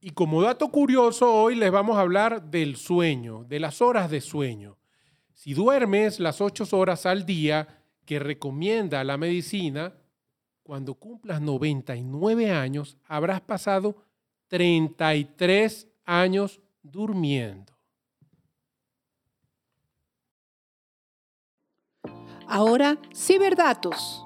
Y como dato curioso, hoy les vamos a hablar del sueño, de las horas de sueño. Si duermes las 8 horas al día que recomienda la medicina, cuando cumplas 99 años, habrás pasado 33 años durmiendo. Ahora, ciberdatos.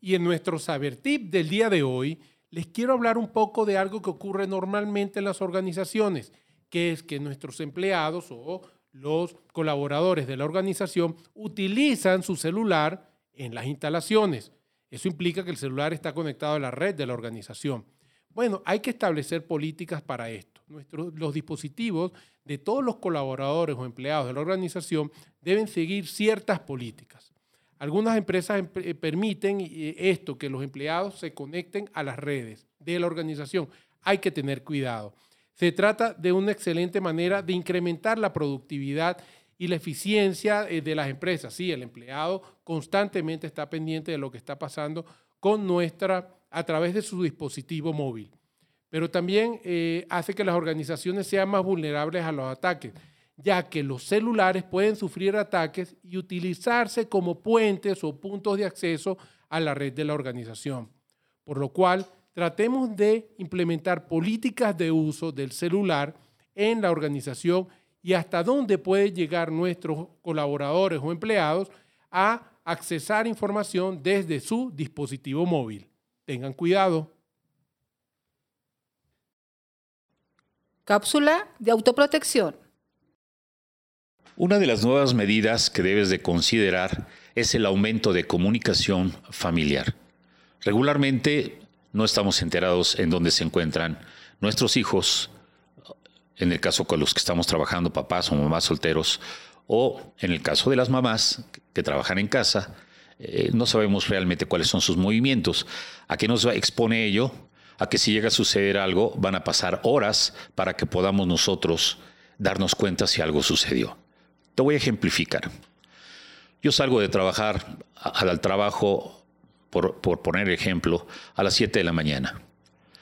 Y en nuestro saber tip del día de hoy, les quiero hablar un poco de algo que ocurre normalmente en las organizaciones, que es que nuestros empleados o los colaboradores de la organización utilizan su celular en las instalaciones. Eso implica que el celular está conectado a la red de la organización. Bueno, hay que establecer políticas para esto. Nuestros, los dispositivos de todos los colaboradores o empleados de la organización deben seguir ciertas políticas. Algunas empresas em- eh, permiten eh, esto, que los empleados se conecten a las redes de la organización. Hay que tener cuidado. Se trata de una excelente manera de incrementar la productividad y la eficiencia eh, de las empresas. Sí, el empleado constantemente está pendiente de lo que está pasando con nuestra, a través de su dispositivo móvil. Pero también hace que las organizaciones sean más vulnerables a los ataques, ya que los celulares pueden sufrir ataques y utilizarse como puentes o puntos de acceso a la red de la organización. Por lo cual, tratemos de implementar políticas de uso del celular en la organización y hasta dónde pueden llegar nuestros colaboradores o empleados a accesar información desde su dispositivo móvil. Tengan cuidado. Cápsula de autoprotección. Una de las nuevas medidas que debes de considerar es el aumento de comunicación familiar. Regularmente no estamos enterados en dónde se encuentran nuestros hijos, en el caso con los que estamos trabajando, papás o mamás solteros, o en el caso de las mamás que trabajan en casa, eh, no sabemos realmente cuáles son sus movimientos. ¿A qué nos expone ello? A que si llega a suceder algo, van a pasar horas para que podamos nosotros darnos cuenta si algo sucedió. Te voy a ejemplificar. Yo salgo de trabajar al trabajo, por, por poner ejemplo, a las 7 de la mañana.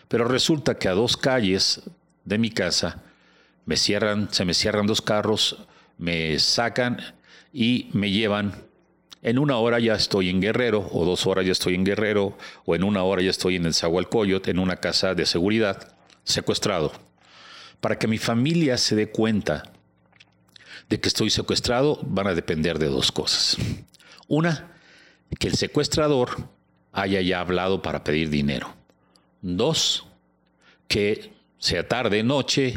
Pero resulta que a dos calles de mi casa me cierran, se me cierran dos carros, me sacan y me llevan. En una hora ya estoy en Guerrero, o dos horas ya estoy en Guerrero, o en una hora ya estoy en el Zahualcoyot, en una casa de seguridad, secuestrado. Para que mi familia se dé cuenta de que estoy secuestrado, van a depender de dos cosas. Una, que el secuestrador haya ya hablado para pedir dinero. Dos, que sea tarde, noche,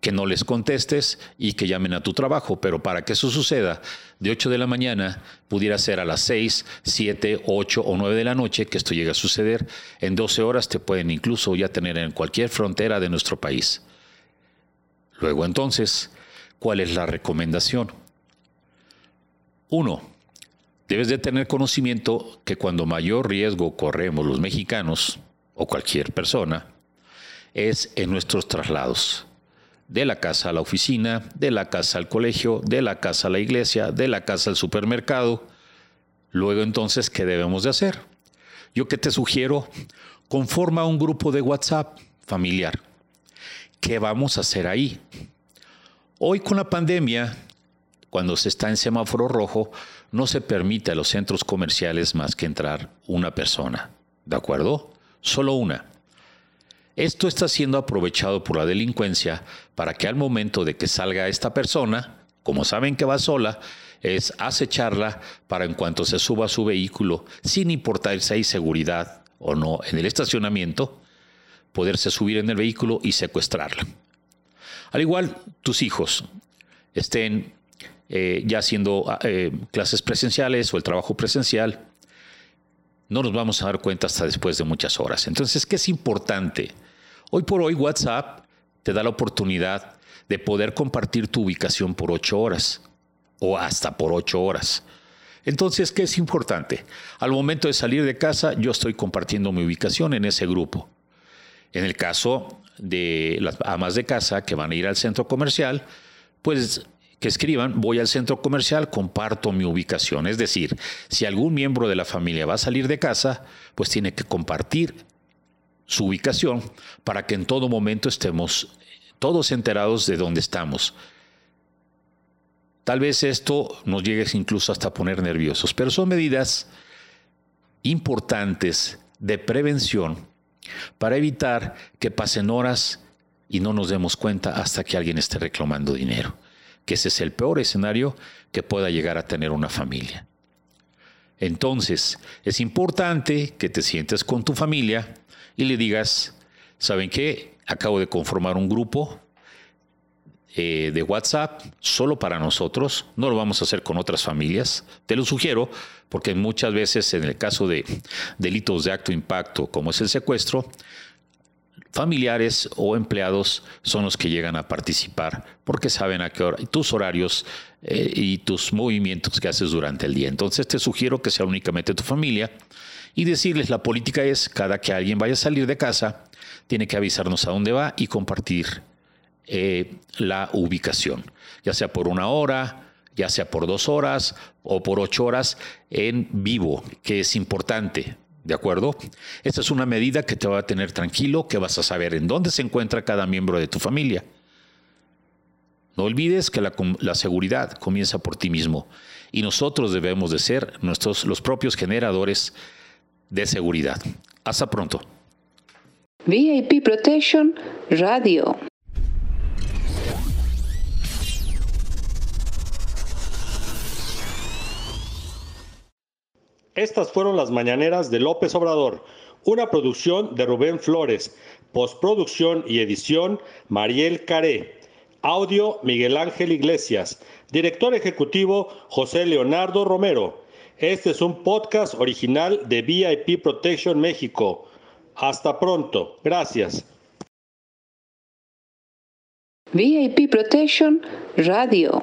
que no les contestes y que llamen a tu trabajo. Pero para que eso suceda, de 8 de la mañana pudiera ser a las 6, 7, 8 o 9 de la noche que esto llegue a suceder. En 12 horas te pueden incluso ya tener en cualquier frontera de nuestro país. Luego entonces, ¿cuál es la recomendación? Uno, debes de tener conocimiento que cuando mayor riesgo corremos los mexicanos o cualquier persona es en nuestros traslados de la casa a la oficina, de la casa al colegio, de la casa a la iglesia, de la casa al supermercado. Luego entonces, ¿qué debemos de hacer? Yo que te sugiero, conforma un grupo de WhatsApp familiar. ¿Qué vamos a hacer ahí? Hoy con la pandemia, cuando se está en semáforo rojo, no se permite a los centros comerciales más que entrar una persona. ¿De acuerdo? Solo una. Esto está siendo aprovechado por la delincuencia para que al momento de que salga esta persona, como saben que va sola, es acecharla para en cuanto se suba a su vehículo, sin importar si hay seguridad o no en el estacionamiento, poderse subir en el vehículo y secuestrarla. Al igual, tus hijos estén eh, ya haciendo eh, clases presenciales o el trabajo presencial, no nos vamos a dar cuenta hasta después de muchas horas. Entonces, ¿qué es importante? Hoy por hoy WhatsApp te da la oportunidad de poder compartir tu ubicación por ocho horas o hasta por ocho horas. Entonces, ¿qué es importante? Al momento de salir de casa, yo estoy compartiendo mi ubicación en ese grupo. En el caso de las amas de casa que van a ir al centro comercial, pues que escriban, voy al centro comercial, comparto mi ubicación. Es decir, si algún miembro de la familia va a salir de casa, pues tiene que compartir su ubicación para que en todo momento estemos todos enterados de dónde estamos. Tal vez esto nos llegue incluso hasta poner nerviosos, pero son medidas importantes de prevención para evitar que pasen horas y no nos demos cuenta hasta que alguien esté reclamando dinero, que ese es el peor escenario que pueda llegar a tener una familia. Entonces, es importante que te sientes con tu familia y le digas, ¿saben qué? Acabo de conformar un grupo eh, de WhatsApp solo para nosotros, no lo vamos a hacer con otras familias. Te lo sugiero porque muchas veces en el caso de delitos de acto impacto, como es el secuestro, familiares o empleados son los que llegan a participar porque saben a qué tus horarios eh, y tus movimientos que haces durante el día. Entonces te sugiero que sea únicamente tu familia y decirles la política es cada que alguien vaya a salir de casa tiene que avisarnos a dónde va y compartir eh, la ubicación, ya sea por una hora, ya sea por dos horas o por ocho horas en vivo, que es importante. ¿De acuerdo? Esta es una medida que te va a tener tranquilo, que vas a saber en dónde se encuentra cada miembro de tu familia. No olvides que la, seguridad comienza por ti mismo y nosotros debemos de ser nuestros, los propios generadores de seguridad. Hasta pronto. VIP Protection Radio. Estas fueron las mañaneras de López Obrador, una producción de Rubén Flores, postproducción y edición Mariel Caré, audio Miguel Ángel Iglesias, director ejecutivo José Leonardo Romero. Este es un podcast original de VIP Protection México. Hasta pronto. Gracias. VIP Protection Radio.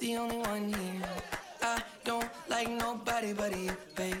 the only one here. I don't like nobody but you, babe.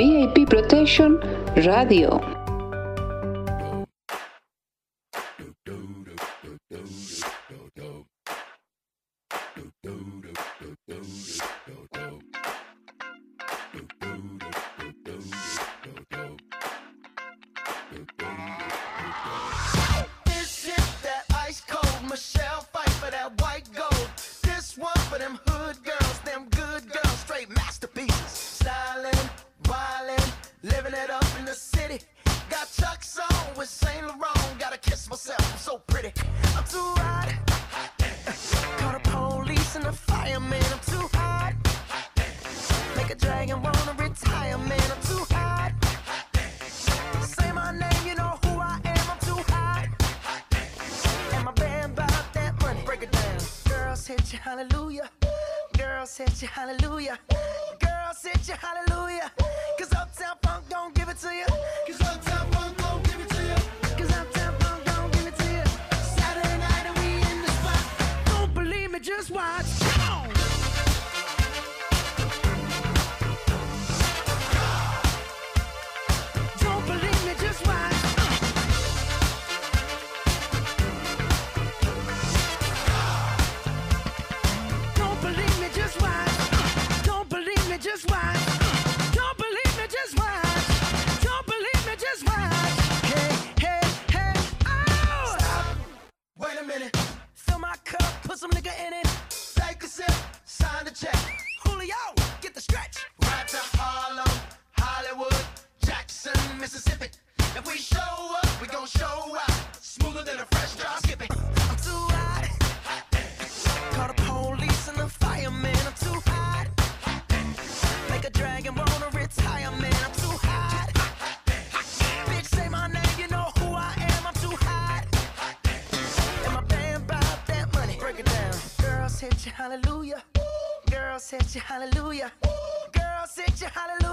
VIP Protection Radio. hallelujah. Girl, sit your hallelujah.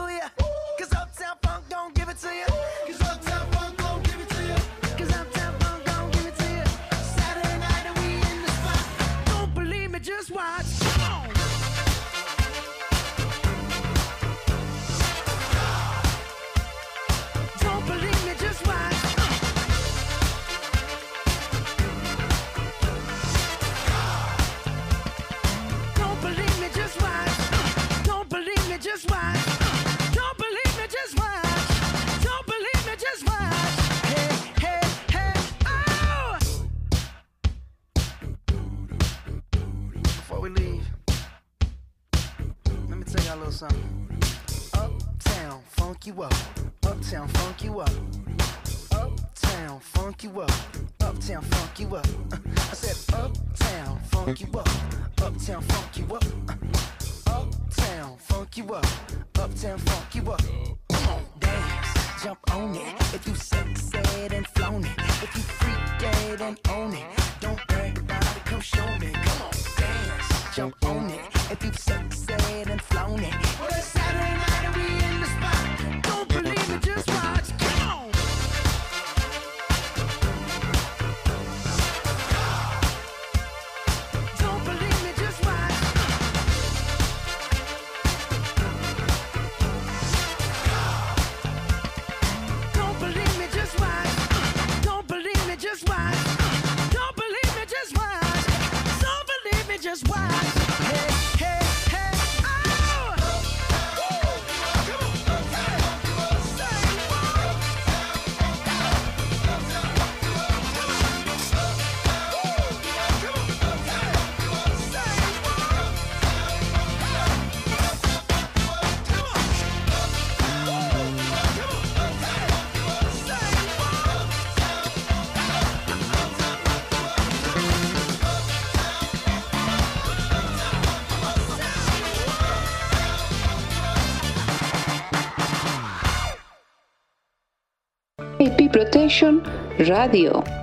Protection Radio.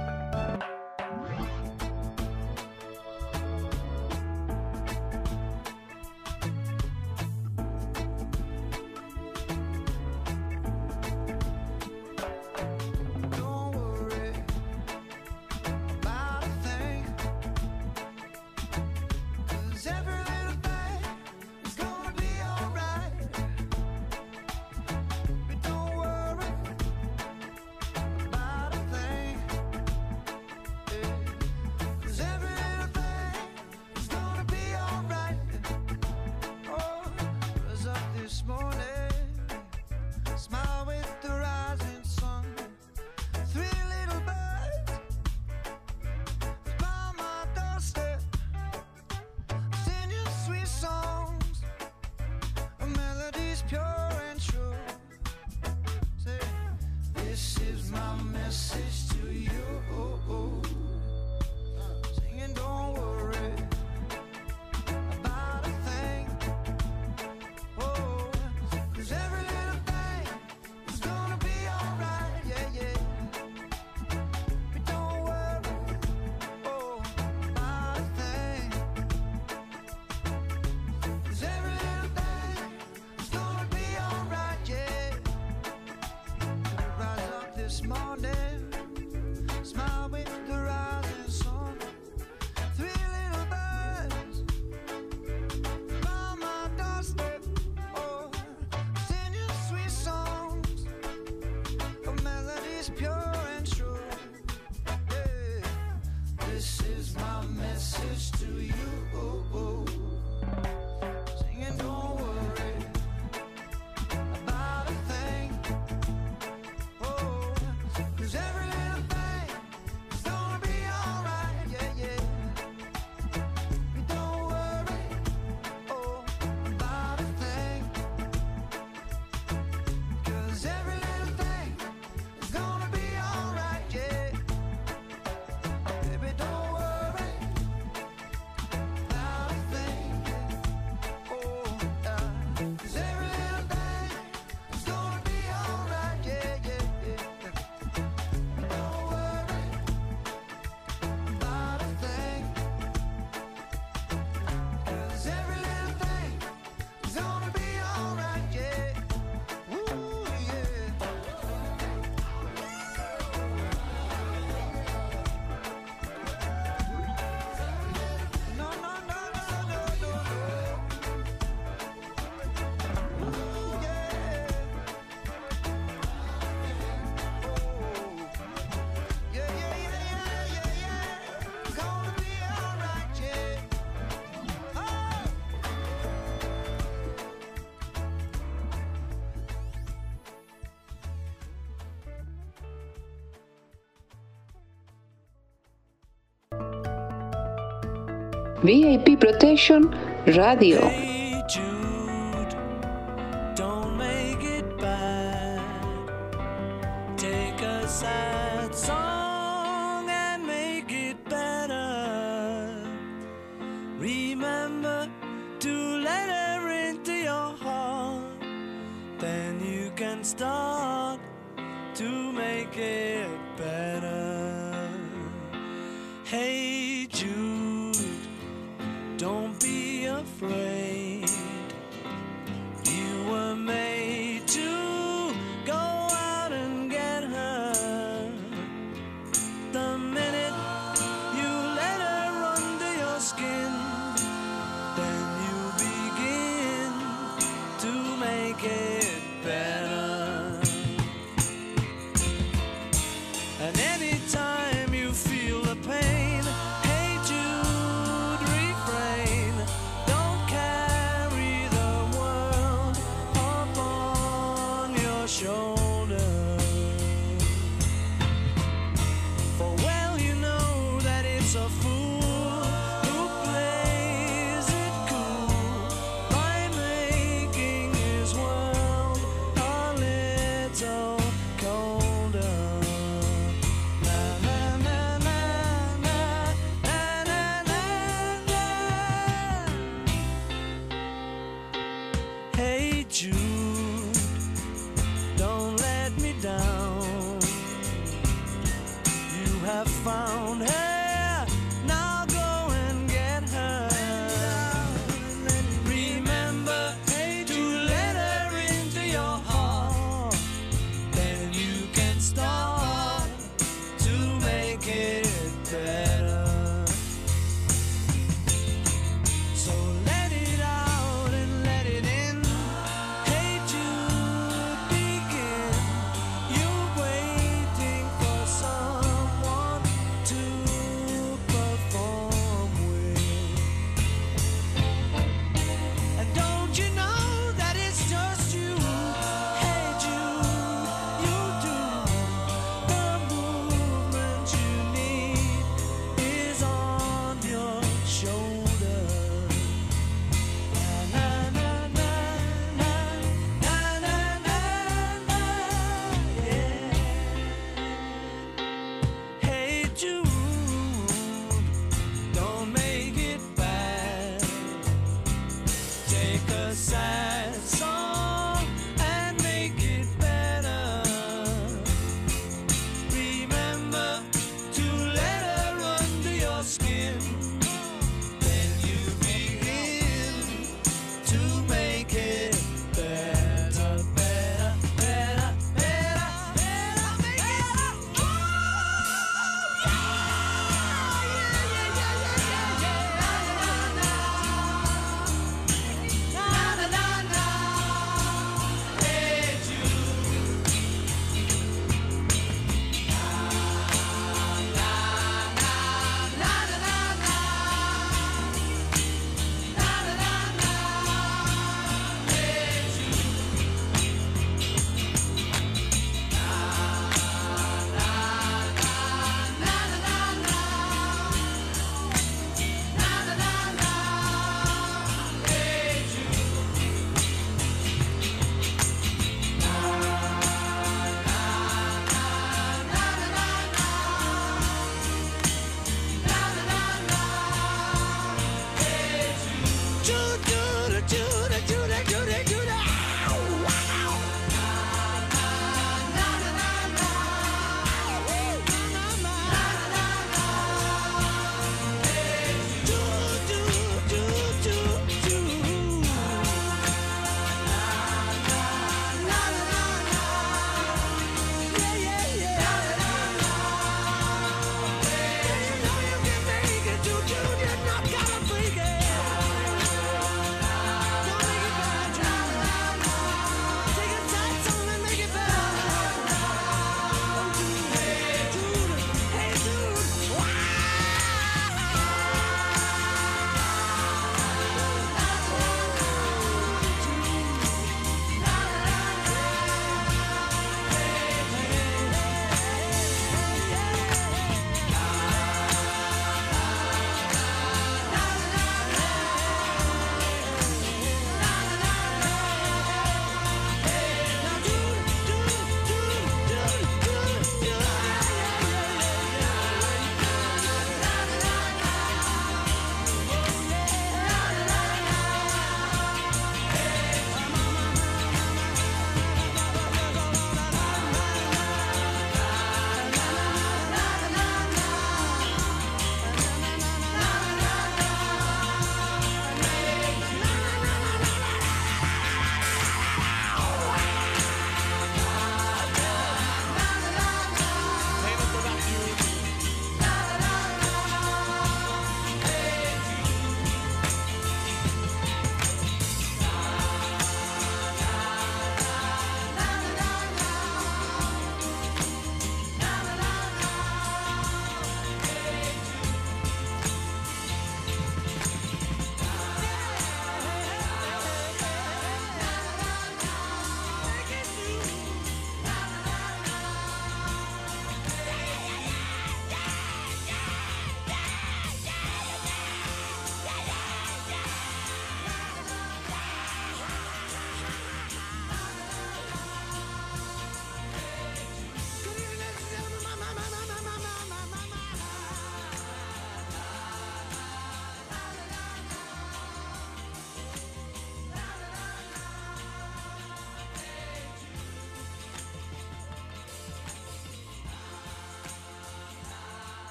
smart. VIP Protection Radio.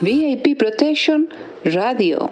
VIP Protection Radio.